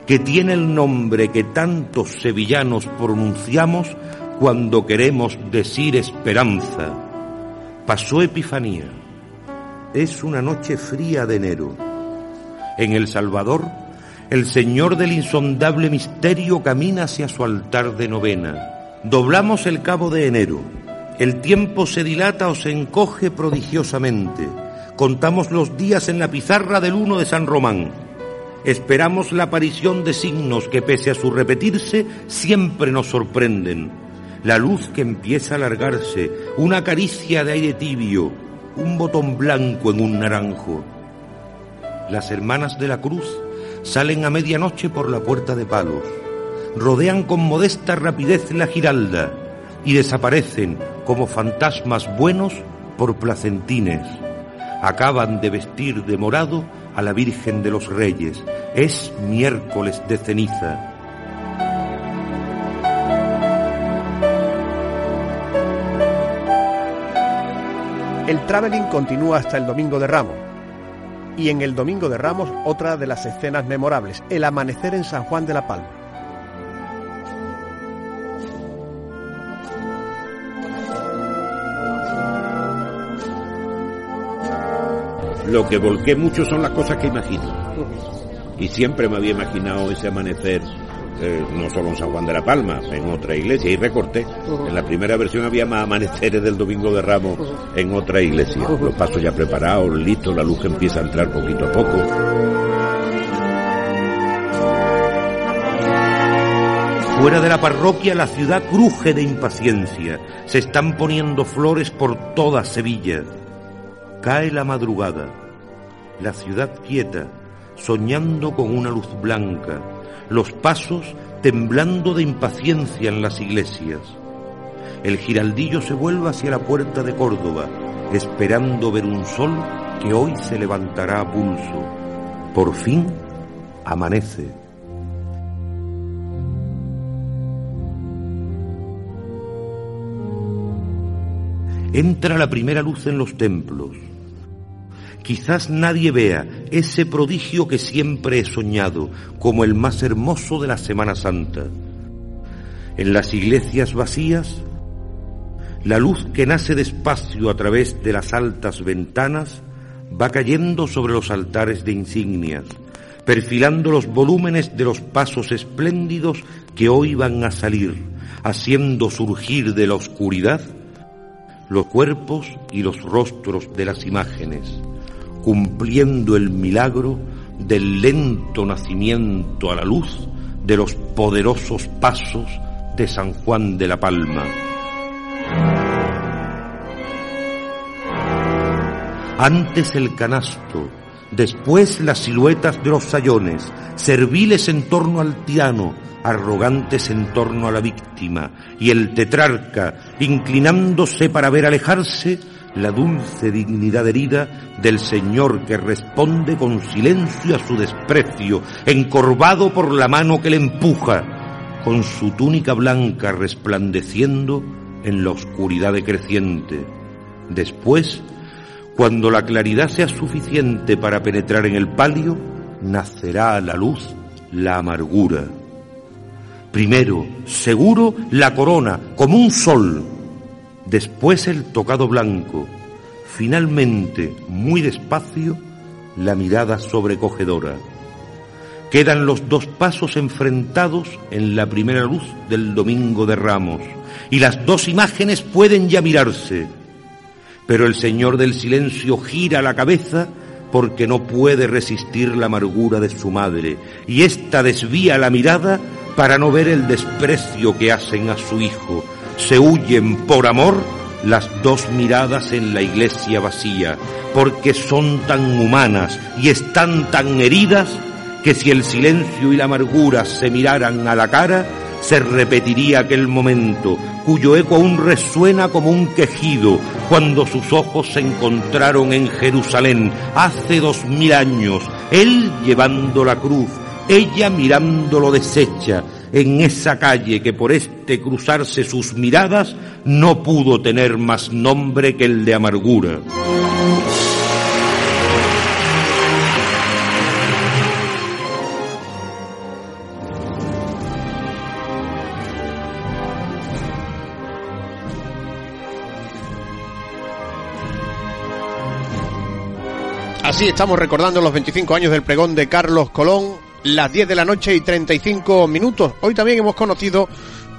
que tiene el nombre que tantos sevillanos pronunciamos cuando queremos decir esperanza. Pasó Epifanía es una noche fría de enero. En El Salvador, el Señor del insondable misterio camina hacia su altar de novena. Doblamos el cabo de enero. El tiempo se dilata o se encoge prodigiosamente. Contamos los días en la pizarra del uno de San Román. Esperamos la aparición de signos que, pese a su repetirse, siempre nos sorprenden. La luz que empieza a alargarse, una caricia de aire tibio, un botón blanco en un naranjo. Las hermanas de la cruz salen a medianoche por la puerta de palos, rodean con modesta rapidez la giralda y desaparecen como fantasmas buenos por placentines. Acaban de vestir de morado a la Virgen de los Reyes. Es miércoles de ceniza. El traveling continúa hasta el Domingo de Ramos. Y en el Domingo de Ramos, otra de las escenas memorables, el amanecer en San Juan de la Palma. Lo que volqué mucho son las cosas que imagino. Y siempre me había imaginado ese amanecer eh, no solo en San Juan de la Palma, en otra iglesia, y recorté. En la primera versión había más amaneceres del Domingo de Ramos en otra iglesia. Los pasos ya preparados, listos, la luz empieza a entrar poquito a poco. Fuera de la parroquia la ciudad cruje de impaciencia. Se están poniendo flores por toda Sevilla. Cae la madrugada. La ciudad quieta, soñando con una luz blanca los pasos temblando de impaciencia en las iglesias. El giraldillo se vuelve hacia la puerta de Córdoba, esperando ver un sol que hoy se levantará a pulso. Por fin amanece. Entra la primera luz en los templos quizás nadie vea ese prodigio que siempre he soñado como el más hermoso de la Semana Santa. En las iglesias vacías, la luz que nace despacio a través de las altas ventanas va cayendo sobre los altares de insignias, perfilando los volúmenes de los pasos espléndidos que hoy van a salir, haciendo surgir de la oscuridad los cuerpos y los rostros de las imágenes cumpliendo el milagro del lento nacimiento a la luz de los poderosos pasos de San Juan de la Palma. Antes el canasto, después las siluetas de los sayones, serviles en torno al tirano, arrogantes en torno a la víctima, y el tetrarca, inclinándose para ver alejarse, la dulce dignidad herida del Señor que responde con silencio a su desprecio, encorvado por la mano que le empuja, con su túnica blanca resplandeciendo en la oscuridad decreciente. Después, cuando la claridad sea suficiente para penetrar en el palio, nacerá a la luz la amargura. Primero, seguro, la corona, como un sol, después el tocado blanco, finalmente, muy despacio, la mirada sobrecogedora. Quedan los dos pasos enfrentados en la primera luz del Domingo de Ramos, y las dos imágenes pueden ya mirarse. Pero el Señor del Silencio gira la cabeza porque no puede resistir la amargura de su madre, y ésta desvía la mirada para no ver el desprecio que hacen a su hijo, se huyen por amor las dos miradas en la iglesia vacía, porque son tan humanas y están tan heridas que si el silencio y la amargura se miraran a la cara, se repetiría aquel momento, cuyo eco aún resuena como un quejido, cuando sus ojos se encontraron en Jerusalén hace dos mil años, él llevando la cruz, ella mirándolo deshecha, en esa calle que por este cruzarse sus miradas no pudo tener más nombre que el de amargura. Así estamos recordando los 25 años del pregón de Carlos Colón, las 10 de la noche y 35 minutos. Hoy también hemos conocido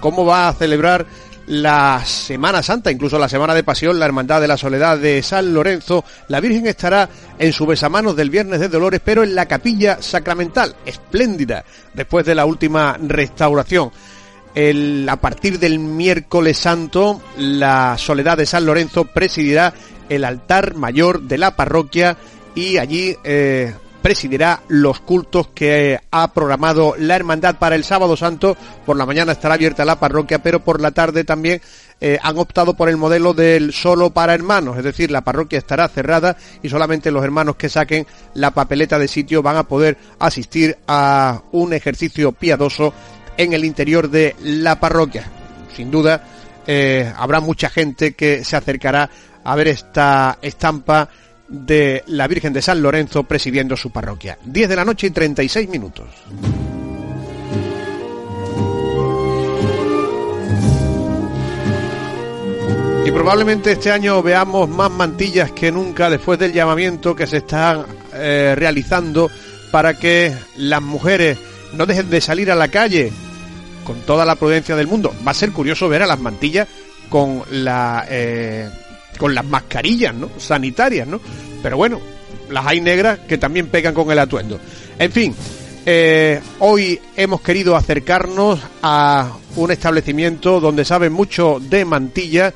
cómo va a celebrar la Semana Santa, incluso la Semana de Pasión, la Hermandad de la Soledad de San Lorenzo. La Virgen estará en su besamanos del Viernes de Dolores, pero en la capilla sacramental, espléndida, después de la última restauración. A partir del miércoles santo, la Soledad de San Lorenzo presidirá el altar mayor de la parroquia y allí eh, presidirá los cultos que ha programado la Hermandad para el sábado santo. Por la mañana estará abierta la parroquia, pero por la tarde también eh, han optado por el modelo del solo para hermanos, es decir, la parroquia estará cerrada y solamente los hermanos que saquen la papeleta de sitio van a poder asistir a un ejercicio piadoso en el interior de la parroquia. Sin duda, eh, habrá mucha gente que se acercará a ver esta estampa de la Virgen de San Lorenzo presidiendo su parroquia. 10 de la noche y 36 minutos. Y probablemente este año veamos más mantillas que nunca después del llamamiento que se está eh, realizando para que las mujeres no dejen de salir a la calle con toda la prudencia del mundo. Va a ser curioso ver a las mantillas con la eh, con las mascarillas, ¿no? Sanitarias, ¿no? Pero bueno, las hay negras que también pegan con el atuendo. En fin, eh, hoy hemos querido acercarnos a un establecimiento donde saben mucho de mantilla,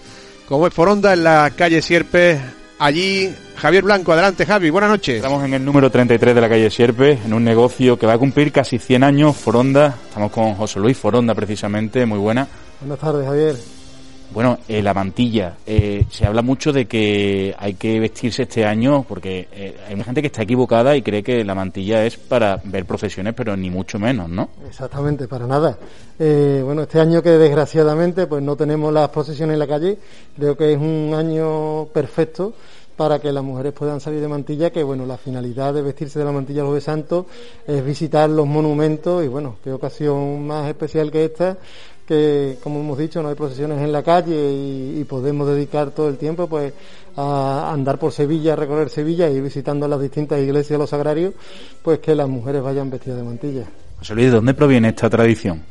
como es Foronda en la calle Sierpes. Allí, Javier Blanco, adelante Javi, buenas noches. Estamos en el número 33 de la calle Sierpes, en un negocio que va a cumplir casi 100 años, Foronda. Estamos con José Luis Foronda precisamente, muy buena. Buenas tardes, Javier. Bueno, eh, la mantilla. Eh, se habla mucho de que hay que vestirse este año porque eh, hay mucha gente que está equivocada y cree que la mantilla es para ver profesiones, pero ni mucho menos, ¿no? Exactamente, para nada. bueno, este año que desgraciadamente pues no tenemos las procesiones en la calle, creo que es un año perfecto para que las mujeres puedan salir de mantilla, que bueno, la finalidad de vestirse de la mantilla los de Santos es visitar los monumentos y bueno, qué ocasión más especial que esta que como hemos dicho no hay procesiones en la calle y, podemos dedicar todo el tiempo pues a andar por Sevilla, a recorrer Sevilla y visitando las distintas iglesias, los agrarios, pues que las mujeres vayan vestidas de mantilla. José ¿de dónde proviene esta tradición?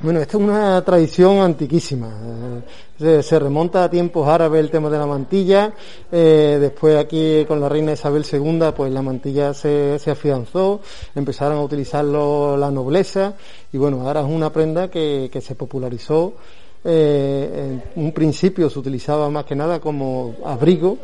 Bueno, esta es una tradición antiquísima. Eh, se, remonta a tiempos árabes el tema de la mantilla. Eh, después aquí con la reina Isabel II, pues la mantilla se, se afianzó, empezaron a utilizarlo la nobleza y bueno, ahora es una prenda que, que se popularizó eh, en un principio se utilizaba más que nada como abrigo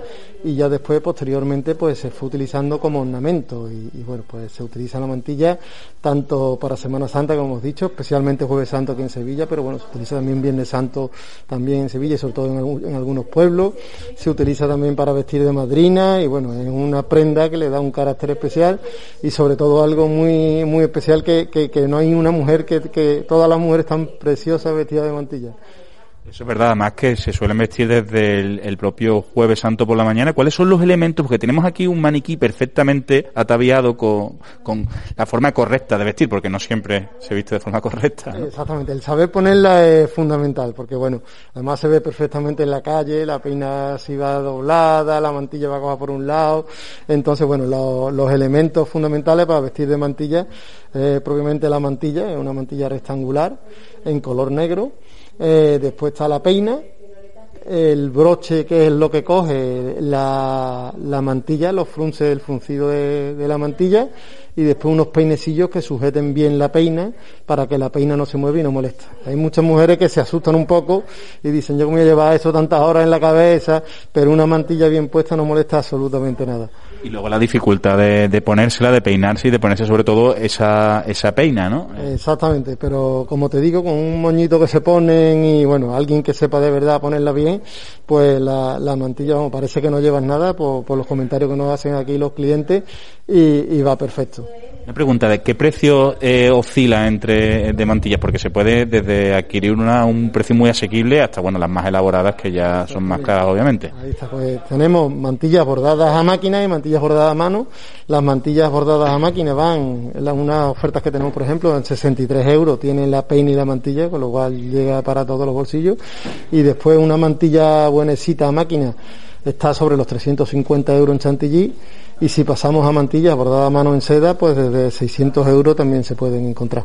y ya después posteriormente pues se fue utilizando como ornamento. Y, bueno pues se utiliza la mantilla tanto para Semana Santa como hemos dicho especialmente Jueves Santo aquí en Sevilla pero bueno se utiliza también Viernes Santo también en Sevilla y sobre todo en, algunos pueblos. Se utiliza también para vestir de madrina y bueno es una prenda que le da un carácter especial y sobre todo algo muy muy especial que, que, no hay una mujer que, que todas las mujeres están preciosas vestidas de mantilla eso es verdad, además que se suelen vestir desde el, propio jueves santo por la mañana. ¿Cuáles son los elementos? Porque tenemos aquí un maniquí perfectamente ataviado con, la forma correcta de vestir, porque no siempre se viste de forma *laughs* correcta. Exactamente, el saber ponerla es fundamental, porque bueno, además se ve perfectamente en la calle, la peina si va doblada, la mantilla va como por un lado. Entonces, bueno, los elementos fundamentales para vestir de mantilla, eh, propiamente la mantilla, es una mantilla rectangular en color negro eh, después está la peina, el broche que es lo que coge la, la mantilla, los frunces, el fruncido de, la mantilla y después unos peinecillos que sujeten bien la peina para que la peina no se mueva y no molesta. Hay muchas mujeres que se asustan un poco y dicen yo cómo voy a llevar eso tantas horas en la cabeza, pero una mantilla bien puesta no molesta absolutamente nada. Y luego la dificultad de, de, ponérsela, de peinarse y de ponerse sobre todo esa, esa peina, ¿no? Exactamente, pero como te digo, con un moñito que se ponen y bueno, alguien que sepa de verdad ponerla bien, pues la, la mantilla vamos, parece que no llevan nada por, por, los comentarios que nos hacen aquí los clientes y, y va perfecto. Una pregunta, ¿de qué precio eh, oscila entre de mantillas? Porque se puede desde adquirir una un precio muy asequible hasta bueno las más elaboradas que ya son más caras obviamente. Ahí está, pues tenemos mantillas bordadas a máquina y mantillas bordadas a mano. Las mantillas bordadas a máquina van, en unas ofertas que tenemos por ejemplo, en 63 euros tienen la peina y la mantilla, con lo cual llega para todos los bolsillos. Y después una mantilla buenecita a máquina está sobre los 350 euros en Chantilly y si pasamos a mantillas bordadas a mano en seda, pues desde 600 euros también se pueden encontrar.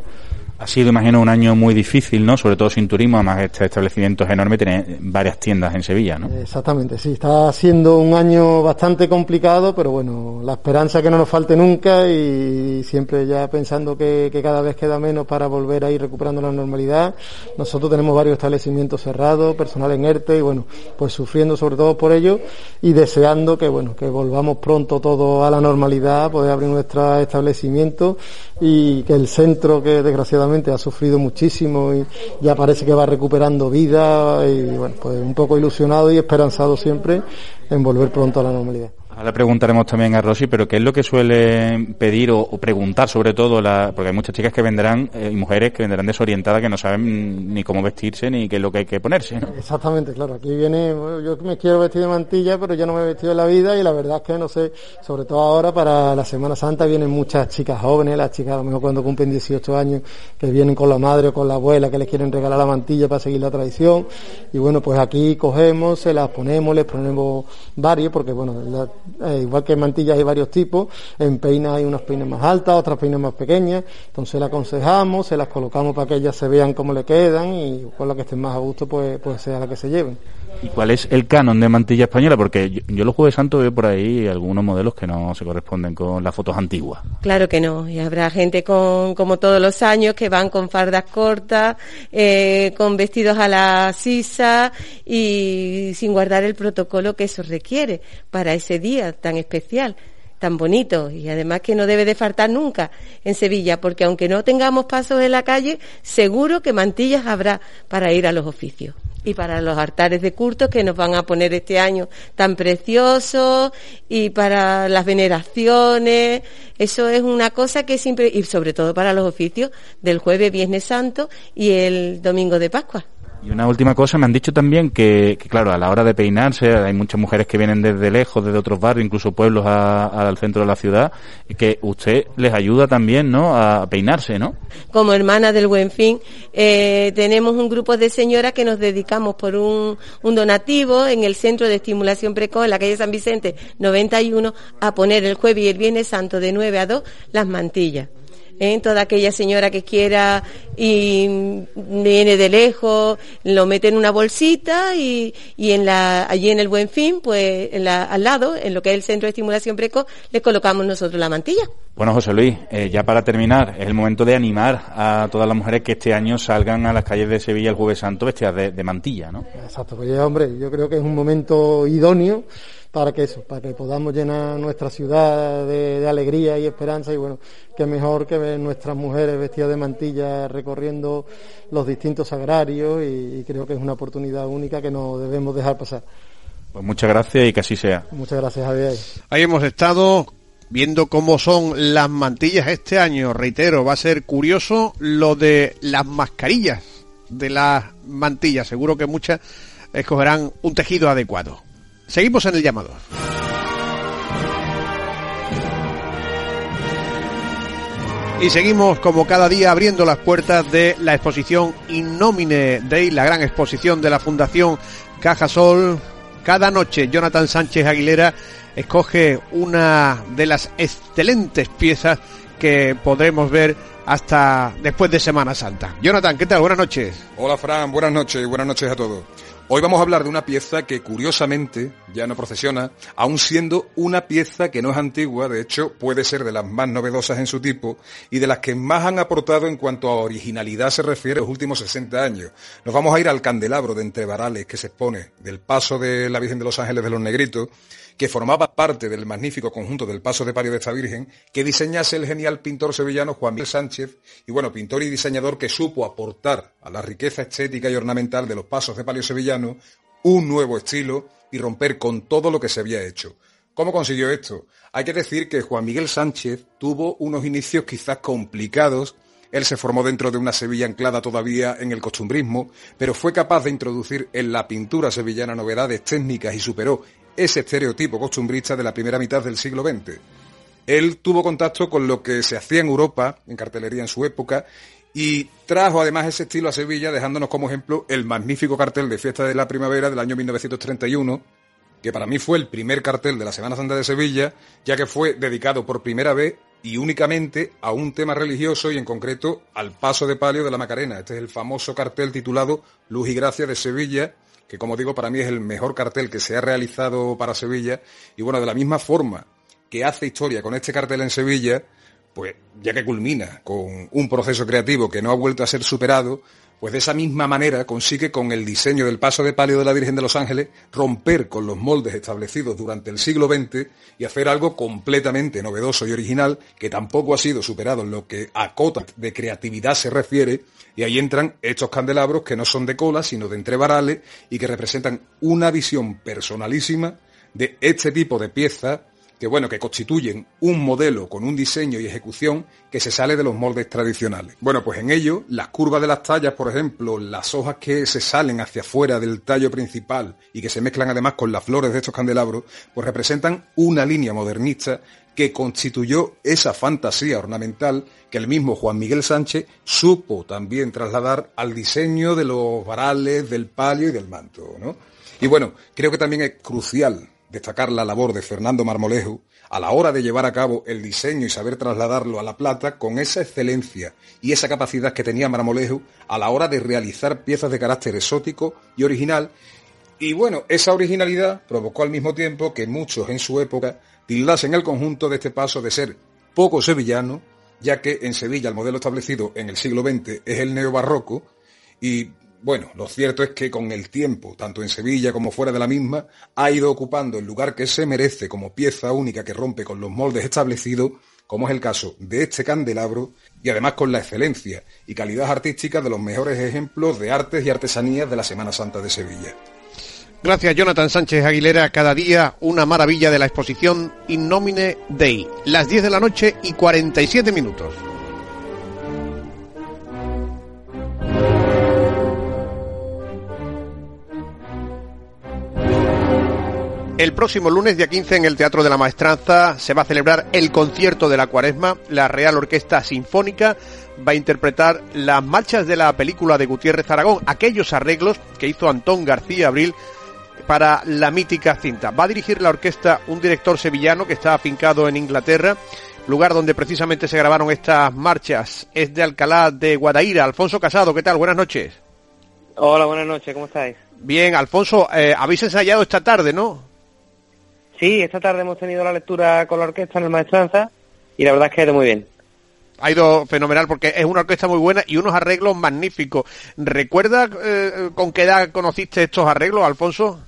Ha sido, imagino, un año muy difícil, ¿no? Sobre todo sin turismo, además este establecimiento es enorme, tiene varias tiendas en Sevilla, ¿no? Exactamente, sí, está siendo un año bastante complicado, pero bueno, la esperanza que no nos falte nunca y siempre ya pensando que, cada vez queda menos para volver a ir recuperando la normalidad. Nosotros tenemos varios establecimientos cerrados, personal en ERTE y bueno, pues sufriendo sobre todo por ello y deseando que bueno, que volvamos pronto todo a la normalidad, poder abrir nuestro establecimiento y que el centro que desgraciadamente ha sufrido muchísimo y ya parece que va recuperando vida y bueno, pues un poco ilusionado y esperanzado siempre en volver pronto a la normalidad. Ahora preguntaremos también a Rosy, pero ¿qué es lo que suele pedir o, preguntar sobre todo? La, porque hay muchas chicas que venderán eh, y mujeres que venderán desorientadas que no saben ni cómo vestirse ni qué es lo que hay que ponerse. ¿no? Exactamente, claro. Aquí viene, yo me quiero vestir de mantilla, pero yo no me he vestido en la vida y la verdad es que no sé, sobre todo ahora para la Semana Santa vienen muchas chicas jóvenes, las chicas a lo mejor cuando cumplen 18 años, que vienen con la madre o con la abuela, que les quieren regalar la mantilla para seguir la tradición. Y bueno, pues aquí cogemos, se las ponemos, les ponemos varios, porque bueno, la, eh, igual que en mantillas hay varios tipos, en peinas hay unas peinas más altas, otras peinas más pequeñas, entonces las aconsejamos, se las colocamos para que ellas se vean cómo le quedan y con la que estén más a gusto pues, pues sea la que se lleven. ¿Y cuál es el canon de mantilla española? Porque yo, los jueves santos veo por ahí algunos modelos que no se corresponden con las fotos antiguas. Claro que no, y habrá gente con, como todos los años, que van con fardas cortas, eh, con vestidos a la sisa y sin guardar el protocolo que eso requiere para ese día tan especial tan bonito y además que no debe de faltar nunca en Sevilla, porque aunque no tengamos pasos en la calle, seguro que mantillas habrá para ir a los oficios y para los altares de culto que nos van a poner este año tan preciosos y para las veneraciones. Eso es una cosa que siempre, y sobre todo para los oficios del jueves, viernes santo y el domingo de Pascua. Y una última cosa, me han dicho también que, que, claro, a la hora de peinarse, hay muchas mujeres que vienen desde lejos, desde otros barrios, incluso pueblos a, al centro de la ciudad, que usted les ayuda también, ¿no?, a peinarse, ¿no? Como hermana del Buen Fin, eh, tenemos un grupo de señoras que nos dedicamos por un, un donativo en el Centro de Estimulación Precoz, en la calle San Vicente 91, a poner el jueves y el viernes santo de 9 a 2 las mantillas. ¿Eh? toda aquella señora que quiera y viene de lejos, lo mete en una bolsita y, y en la, allí en el Buen Fin, pues en la, al lado, en lo que es el Centro de Estimulación Precoz, le colocamos nosotros la mantilla. Bueno, José Luis, eh, ya para terminar, es el momento de animar a todas las mujeres que este año salgan a las calles de Sevilla el Jueves Santo vestidas de, de mantilla, ¿no? Exacto, pues ya, hombre, yo creo que es un momento idóneo para que eso, para que podamos llenar nuestra ciudad de, de, alegría y esperanza y bueno, que mejor que ver nuestras mujeres vestidas de mantilla recorriendo los distintos agrarios y, y creo que es una oportunidad única que no debemos dejar pasar. Pues muchas gracias y que así sea. Muchas gracias, Javier. Ahí hemos estado viendo cómo son las mantillas este año. Reitero, va a ser curioso lo de las mascarillas de las mantillas. Seguro que muchas escogerán un tejido adecuado. Seguimos en el llamador. Y seguimos como cada día abriendo las puertas de la exposición Innomine Day, la gran exposición de la Fundación Cajasol. Cada noche Jonathan Sánchez Aguilera escoge una de las excelentes piezas que podremos ver hasta después de Semana Santa. Jonathan, ¿qué tal? Buenas noches. Hola Fran, buenas noches buenas noches a todos. Hoy vamos a hablar de una pieza que curiosamente ya no procesiona, aun siendo una pieza que no es antigua, de hecho puede ser de las más novedosas en su tipo y de las que más han aportado en cuanto a originalidad se refiere en los últimos 60 años. Nos vamos a ir al candelabro de Entrevarales que se expone del paso de la Virgen de los Ángeles de los Negritos que formaba parte del magnífico conjunto del Paso de Palio de esta Virgen, que diseñase el genial pintor sevillano Juan Miguel Sánchez, y bueno, pintor y diseñador que supo aportar a la riqueza estética y ornamental de los pasos de palio sevillano un nuevo estilo y romper con todo lo que se había hecho. ¿Cómo consiguió esto? Hay que decir que Juan Miguel Sánchez tuvo unos inicios quizás complicados él se formó dentro de una Sevilla anclada todavía en el costumbrismo, pero fue capaz de introducir en la pintura sevillana novedades técnicas y superó ese estereotipo costumbrista de la primera mitad del siglo XX. Él tuvo contacto con lo que se hacía en Europa, en cartelería en su época, y trajo además ese estilo a Sevilla, dejándonos como ejemplo el magnífico cartel de Fiesta de la Primavera del año 1931, que para mí fue el primer cartel de la Semana Santa de Sevilla, ya que fue dedicado por primera vez y únicamente a un tema religioso y en concreto al paso de palio de la Macarena. Este es el famoso cartel titulado Luz y Gracia de Sevilla, que como digo, para mí es el mejor cartel que se ha realizado para Sevilla. Y bueno, de la misma forma que hace historia con este cartel en Sevilla, pues ya que culmina con un proceso creativo que no ha vuelto a ser superado, pues de esa misma manera consigue con el diseño del paso de palio de la Virgen de los Ángeles romper con los moldes establecidos durante el siglo XX y hacer algo completamente novedoso y original que tampoco ha sido superado en lo que a cota de creatividad se refiere y ahí entran estos candelabros que no son de cola, sino de entrevarales y que representan una visión personalísima de este tipo de piezas que bueno, que constituyen un modelo con un diseño y ejecución que se sale de los moldes tradicionales. Bueno, pues en ello, las curvas de las tallas, por ejemplo, las hojas que se salen hacia afuera del tallo principal y que se mezclan además con las flores de estos candelabros, pues representan una línea modernista que constituyó esa fantasía ornamental que el mismo Juan Miguel Sánchez supo también trasladar al diseño de los varales, del palio y del manto. ¿no? Y bueno, creo que también es crucial destacar la labor de Fernando Marmolejo a la hora de llevar a cabo el diseño y saber trasladarlo a la plata con esa excelencia y esa capacidad que tenía Marmolejo a la hora de realizar piezas de carácter exótico y original. Y bueno, esa originalidad provocó al mismo tiempo que muchos en su época tildasen el conjunto de este paso de ser poco sevillano, ya que en Sevilla el modelo establecido en el siglo XX es el neobarroco, y bueno, lo cierto es que con el tiempo, tanto en Sevilla como fuera de la misma, ha ido ocupando el lugar que se merece como pieza única que rompe con los moldes establecidos, como es el caso de este candelabro, y además con la excelencia y calidad artística de los mejores ejemplos de artes y artesanías de la Semana Santa de Sevilla. Gracias, Jonathan Sánchez Aguilera. Cada día una maravilla de la exposición Innomine Dei. Las 10 de la noche y 47 minutos. El próximo lunes, día 15, en el Teatro de la Maestranza, se va a celebrar el concierto de la Cuaresma. La Real Orquesta Sinfónica va a interpretar las marchas de la película de Gutiérrez Aragón, aquellos arreglos que hizo Antón García Abril para la mítica cinta. Va a dirigir la orquesta un director sevillano que está afincado en Inglaterra, lugar donde precisamente se grabaron estas marchas. Es de Alcalá de Guadaira. Alfonso Casado, ¿qué tal? Buenas noches. Hola, buenas noches, ¿cómo estáis? Bien, Alfonso, eh, habéis ensayado esta tarde, ¿no? Sí, esta tarde hemos tenido la lectura con la orquesta en el Maestranza y la verdad es que ha ido muy bien. Ha ido fenomenal porque es una orquesta muy buena y unos arreglos magníficos. ¿Recuerdas eh, con qué edad conociste estos arreglos, Alfonso?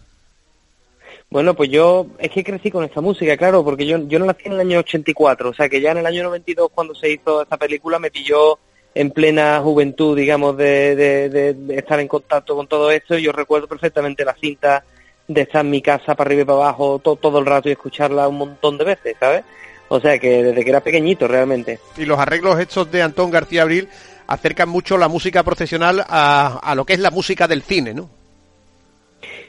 Bueno, pues yo es que crecí con esta música, claro, porque yo, yo no nací en el año 84, o sea que ya en el año 92 cuando se hizo esta película me pilló en plena juventud, digamos, de, de, de estar en contacto con todo esto y yo recuerdo perfectamente la cinta de estar en mi casa para arriba y para abajo todo, todo el rato y escucharla un montón de veces, ¿sabes? O sea que desde que era pequeñito realmente. Y los arreglos estos de Antón García Abril acercan mucho la música profesional a, a lo que es la música del cine, ¿no?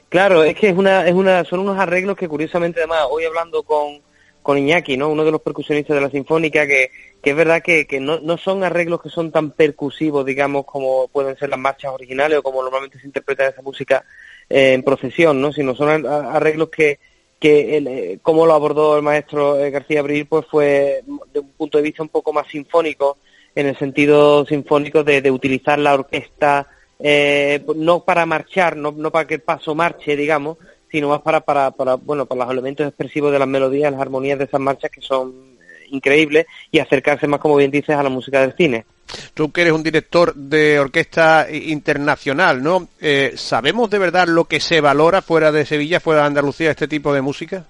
Claro, es que es una, es una, son unos arreglos que curiosamente además, hoy hablando con, con Iñaki, ¿no? Uno de los percusionistas de la Sinfónica, que, que es verdad que, que no, no son arreglos que son tan percusivos, digamos, como pueden ser las marchas originales o como normalmente se interpreta esa música en procesión, ¿no? Sino son arreglos que, que eh, como lo abordó el maestro eh, García Abril, pues fue de un punto de vista un poco más sinfónico, en el sentido sinfónico de, utilizar la orquesta eh, no para marchar, no, no para que el paso marche, digamos, sino más para, para, para, bueno, para los elementos expresivos de las melodías, las armonías de esas marchas que son eh, increíbles y acercarse más, como bien dices, a la música del cine. Tú que eres un director de orquesta internacional, ¿no? Eh, ¿Sabemos de verdad lo que se valora fuera de Sevilla, fuera de Andalucía, este tipo de música?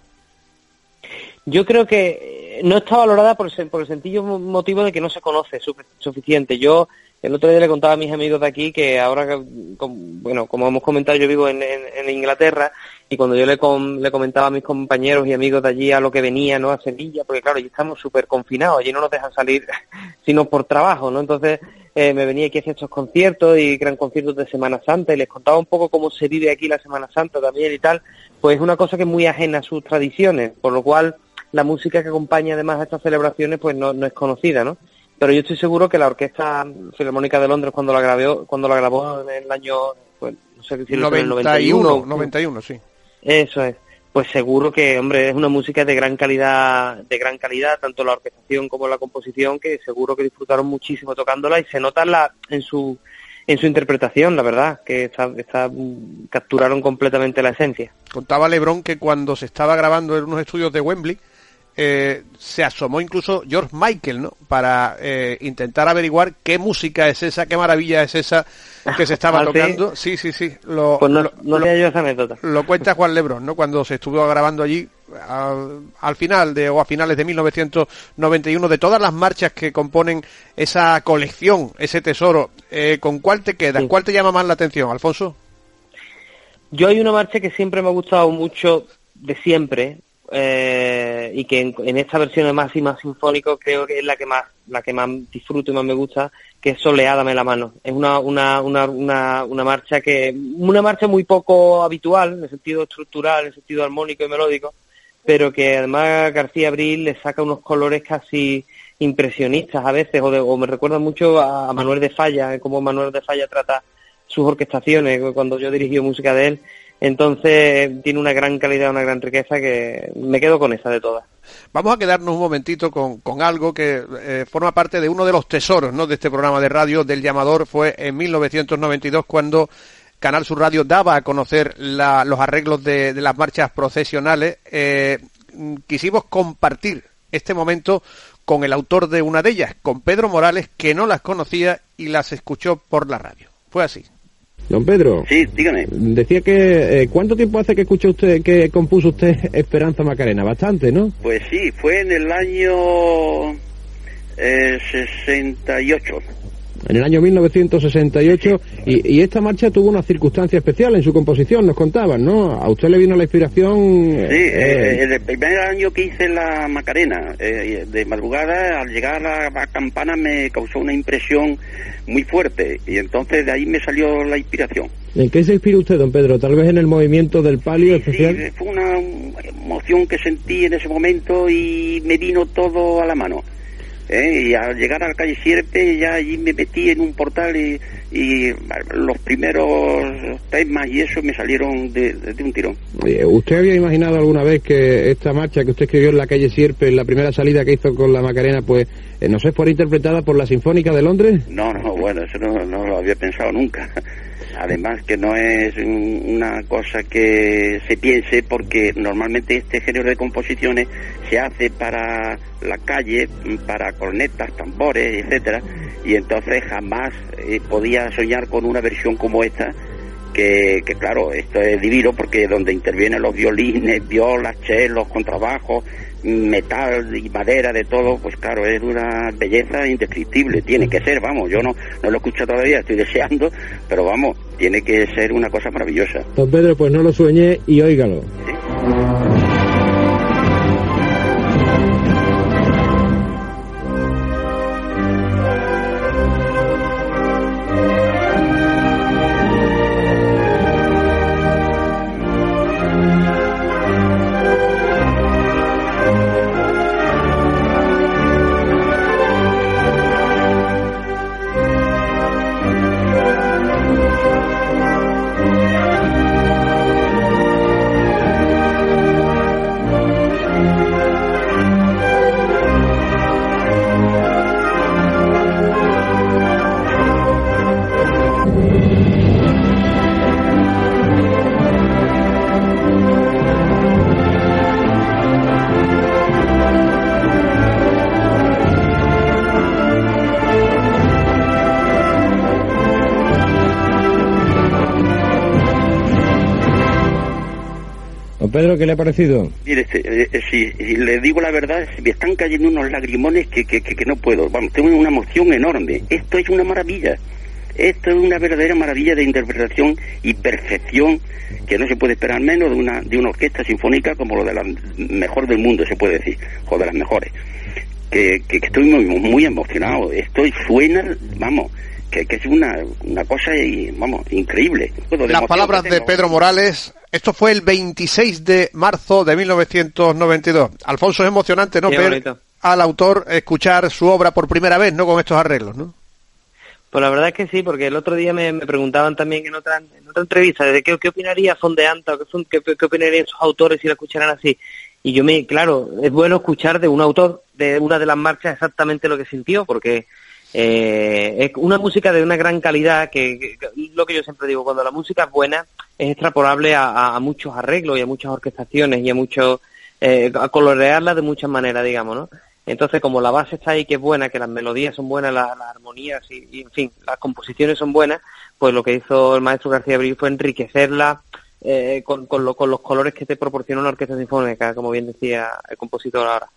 Yo creo que no está valorada por el, por el sencillo motivo de que no se conoce suficiente. Yo el otro día le contaba a mis amigos de aquí que ahora, bueno, como hemos comentado, yo vivo en, Inglaterra y cuando yo le, le comentaba a mis compañeros y amigos de allí a lo que venía, ¿no? A Sevilla, porque claro, allí estamos súper confinados, allí no nos dejan salir *laughs* sino por trabajo, ¿no? Entonces eh, me venía aquí a hacer estos conciertos y gran conciertos de Semana Santa y les contaba un poco cómo se vive aquí la Semana Santa también y tal, pues es una cosa que es muy ajena a sus tradiciones, por lo cual la música que acompaña además a estas celebraciones pues no, no es conocida, ¿no? pero yo estoy seguro que la Orquesta Filarmónica de Londres cuando la grabó, cuando la grabó en el año, pues, no sé qué 91, 91, sí. Eso es. Pues seguro que, hombre, es una música de gran calidad, de gran calidad, tanto la orquestación como la composición, que seguro que disfrutaron muchísimo tocándola y se nota la, en su en su interpretación, la verdad, que está, capturaron completamente la esencia. Contaba Lebron que cuando se estaba grabando en unos estudios de Wembley, eh, se asomó incluso George Michael, ¿no? Para eh, intentar averiguar qué música es esa, qué maravilla es esa que se estaba *laughs* ¿Ah, tocando. Sí, sí, sí. Lo, pues no, yo esa anécdota. Lo cuenta Juan Lebron, ¿no? Cuando se estuvo grabando allí al, final de o a finales de 1991 de todas las marchas que componen esa colección, ese tesoro. Eh, ¿Con cuál te quedas? ¿Cuál te llama más la atención, Alfonso? Yo hay una marcha que siempre me ha gustado mucho de siempre, eh, y que en, esta versión y más sinfónico creo que es la que más la que más disfruto y más me gusta que es Soleádame la mano. Es una, una, una, una, una marcha que una marcha muy poco habitual en el sentido estructural en el sentido armónico y melódico pero que además García Abril le saca unos colores casi impresionistas a veces o, o me recuerda mucho a, Manuel de Falla como Manuel de Falla trata sus orquestaciones cuando yo dirigí música de él entonces tiene una gran calidad, una gran riqueza que me quedo con esa de todas. Vamos a quedarnos un momentito con, algo que eh, forma parte de uno de los tesoros ¿no? de este programa de radio del llamador. Fue en 1992 cuando Canal Sur Radio daba a conocer los arreglos de, las marchas procesionales. Eh, quisimos compartir este momento con el autor de una de ellas, con Pedro Morales, que no las conocía y las escuchó por la radio. Fue así. Don Pedro. Sí, dígame. Decía que, eh, ¿cuánto tiempo hace que escuchó usted, que compuso usted *laughs* Esperanza Macarena? Bastante, ¿no? Pues sí, fue en el año eh, 68 en el año 1968 y, y, esta marcha tuvo una circunstancia especial en su composición, nos contaban, ¿no? A usted le vino la inspiración. Sí, eh, eh, el primer año que hice la Macarena, eh, de madrugada, al llegar a la campana me causó una impresión muy fuerte y entonces de ahí me salió la inspiración. ¿En qué se inspira usted, don Pedro? Tal vez en el movimiento del palio especial. Sí, fue una emoción que sentí en ese momento y me vino todo a la mano. ¿Eh? y al llegar a la calle Sierpe ya allí me metí en un portal y, los primeros temas y eso me salieron de, un tirón. ¿Usted había imaginado alguna vez que esta marcha que usted escribió en la calle Sierpe, en la primera salida que hizo con la Macarena, pues eh, no sé, fuera interpretada por la Sinfónica de Londres? No, no, bueno, eso no, no lo había pensado nunca. Además que no es una cosa que se piense porque normalmente este género de composiciones se hace para la calle, para cornetas, tambores, etcétera, y entonces jamás eh, podía soñar con una versión como esta que, que, claro, esto es divino porque donde intervienen los violines, violas, chelos, contrabajos, metal y madera de todo, pues claro, es una belleza indescriptible, tiene que ser, vamos, yo no, no lo escucho todavía, estoy deseando, pero vamos, tiene que ser una cosa maravillosa. Don Pedro, pues no lo sueñe y óigalo. ¿Qué le ha parecido? Este, eh, si, si le digo la verdad, me están cayendo unos lagrimones que, que, que, no puedo. Vamos, tengo una emoción enorme. Esto es una maravilla. Esto es una verdadera maravilla de interpretación y perfección que no se puede esperar menos de una, de una orquesta sinfónica como lo de la mejor del mundo, se puede decir, o de las mejores. Que, que, que estoy muy, muy emocionado. Estoy, suena, vamos, que, que es una, una cosa, y, vamos, increíble. Bueno, Las palabras de. Pedro Morales. Esto fue el 26 de marzo de 1992. Alfonso, es emocionante, ¿no? Qué Ver bonito. al autor escuchar su obra por primera vez, ¿no? Con estos arreglos, ¿no? Pues la verdad es que sí, porque el otro día me, me preguntaban también en otra, en otra entrevista de qué, qué opinaría Fondeanta o qué, son- qué, qué opinarían esos autores si la escucharan así. Y yo me, claro, es bueno escuchar de un autor de una de las marchas exactamente lo que sintió, porque eh, es una música de una gran calidad, que, lo que yo siempre digo, cuando la música es buena, es extrapolable a, muchos arreglos y a muchas orquestaciones y a muchos, eh, a colorearla de muchas maneras, digamos, ¿no? Entonces, como la base está ahí, que es buena, que las melodías son buenas, la- las armonías y, y, en fin, las composiciones son buenas, pues lo que hizo el maestro García Abril fue enriquecerla eh, con, con, lo- con los colores que te proporciona una orquesta sinfónica, como bien decía el compositor ahora.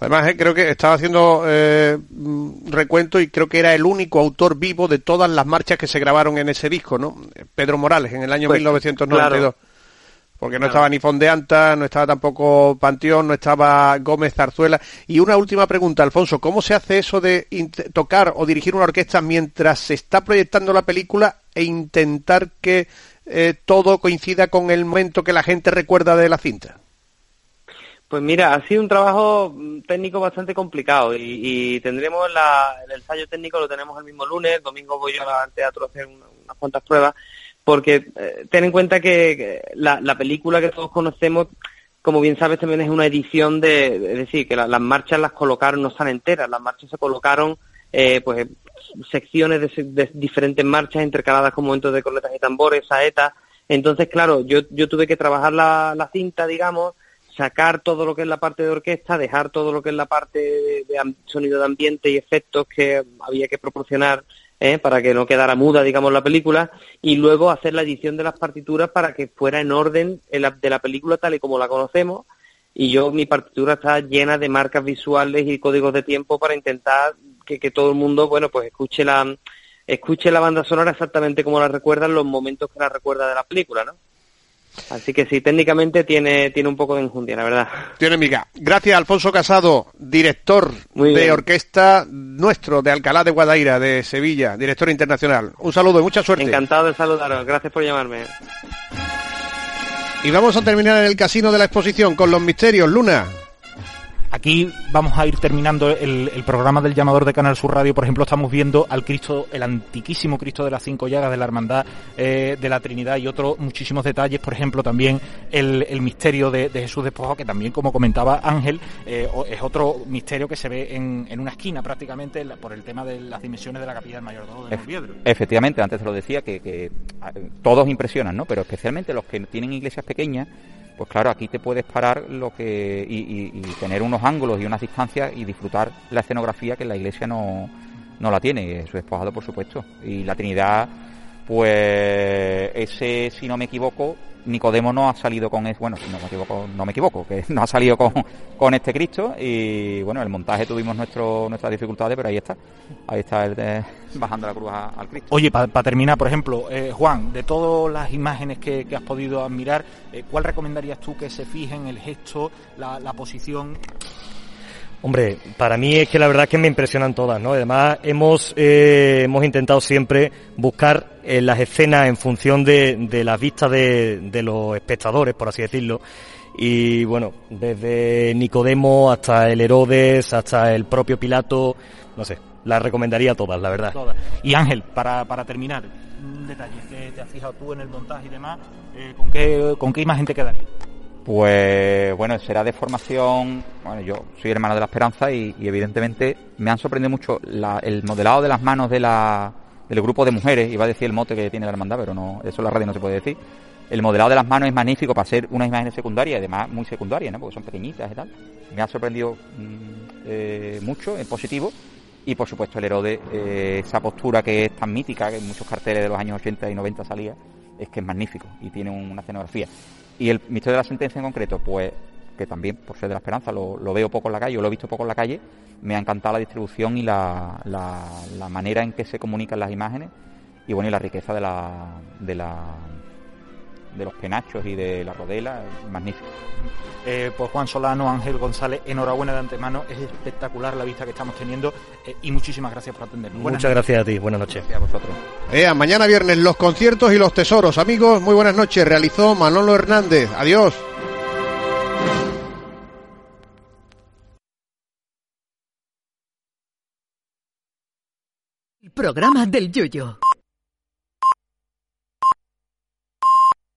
Además, eh, creo que estaba haciendo eh, recuento y creo que era el único autor vivo de todas las marchas que se grabaron en ese disco, ¿no? Pedro Morales, en el año Pues, 1992. claro. Porque no Claro. estaba ni Fondeanta, no estaba tampoco Panteón, no estaba Gómez Zarzuela. Y una última pregunta, Alfonso, ¿cómo se hace eso de tocar o dirigir una orquesta mientras se está proyectando la película e intentar que eh, todo coincida con el momento que la gente recuerda de la cinta? Pues mira, ha sido un trabajo mm, técnico bastante complicado y, y tendremos la- el ensayo técnico lo tenemos el mismo lunes, el domingo voy yo al teatro a hacer una- unas cuantas pruebas, porque eh, ten en cuenta que, la, la película que todos conocemos, como bien sabes, también es una edición de, es decir, que la- las marchas las colocaron, no están enteras, las marchas se colocaron, eh, pues secciones de, de diferentes marchas intercaladas con momentos de cornetas y tambores, saetas, entonces claro, yo, yo tuve que trabajar la, la cinta, digamos, sacar todo lo que es la parte de orquesta, dejar todo lo que es la parte de, sonido de ambiente y efectos que había que proporcionar ¿eh? para que no quedara muda, digamos, la película, y luego hacer la edición de las partituras para que fuera en orden de la película tal y como la conocemos. Y yo, mi partitura está llena de marcas visuales y códigos de tiempo para intentar que, que todo el mundo, bueno, pues escuche la, escuche la banda sonora exactamente como la recuerdan los momentos que la recuerda de la película, ¿no? Así que sí, técnicamente tiene, tiene un poco de enjundia, la verdad. Tiene miga. Gracias, Alfonso Casado, director de orquesta nuestro de Alcalá de Guadaira, de Sevilla, director internacional. Un saludo y mucha suerte. Encantado de saludaros, gracias por llamarme. Y vamos a terminar en el casino de la exposición con los misterios. Luna. Aquí vamos a ir terminando el, el programa del llamador de Canal Sur Radio. Por ejemplo, estamos viendo al Cristo, el antiquísimo Cristo de las Cinco Llagas de la Hermandad eh, de la Trinidad y otros muchísimos detalles. Por ejemplo, también el, el misterio de, de Jesús Despojo, que también, como comentaba Ángel, eh, es otro misterio que se ve en, en una esquina prácticamente por el tema de las dimensiones de la capilla del Mayordomo de Morviedro. Efectivamente, antes te lo decía, que, que, todos impresionan, ¿no? Pero especialmente los que tienen iglesias pequeñas, pues claro, aquí te puedes parar lo que y, tener unos ángulos y unas distancias y disfrutar la escenografía que la iglesia no, no la tiene, su despojado por supuesto. Y la Trinidad, pues ese, si no me equivoco, Nicodemo no ha salido con es bueno, no me equivoco, no me equivoco, que no ha salido con, con este Cristo y bueno, el montaje tuvimos nuestro, nuestras dificultades, pero ahí está, ahí está el de- bajando la cruz al Cristo. Oye, para terminar, por ejemplo, eh, Juan, de todas las imágenes que, has podido admirar, eh, ¿cuál recomendarías tú que se fijen el gesto, la posición? Hombre, para mí es que la verdad es que me impresionan todas, ¿no? Además, hemos, eh, hemos intentado siempre buscar eh, las escenas en función de, de las vistas de, de los espectadores, por así decirlo. Y bueno, desde Nicodemo hasta el Herodes, hasta el propio Pilato, no sé, las recomendaría todas, la verdad. Todas. Y Ángel, para, para terminar, un detalle que te has fijado tú en el montaje y demás, eh, ¿con, qué, ¿con qué imagen te quedaría? Pues bueno, será de formación. Bueno, yo soy hermano de la Esperanza y, evidentemente me han sorprendido mucho el modelado de las manos de la, del grupo de mujeres. Iba a decir el mote que tiene la hermandad, pero no, eso en la radio no se puede decir. El modelado de las manos es magnífico para ser unas imágenes secundarias, además muy secundarias, ¿no? porque son pequeñitas y tal. Me ha sorprendido mm, eh, mucho, en positivo. Y por supuesto el Herodes, eh, esa postura que es tan mítica, que en muchos carteles de los años 80 y 90 salía, es que es magnífico y tiene una escenografía. Y el misterio de la sentencia en concreto, pues que también por ser de la esperanza lo, veo poco en la calle o lo he visto poco en la calle, me ha encantado la distribución y la, la, manera en que se comunican las imágenes y bueno y la riqueza de la de los penachos y de la rodela, magnífico. Eh, pues Juan Solano, Ángel González, enhorabuena de antemano, es espectacular la vista que estamos teniendo eh, y muchísimas gracias por atendernos. Buenas Muchas gracias a ti, buenas noches. Gracias a vosotros. Ea, mañana viernes los conciertos y los tesoros. Amigos, muy buenas noches. Realizó Manolo Hernández. Adiós. El programa del Yoyo.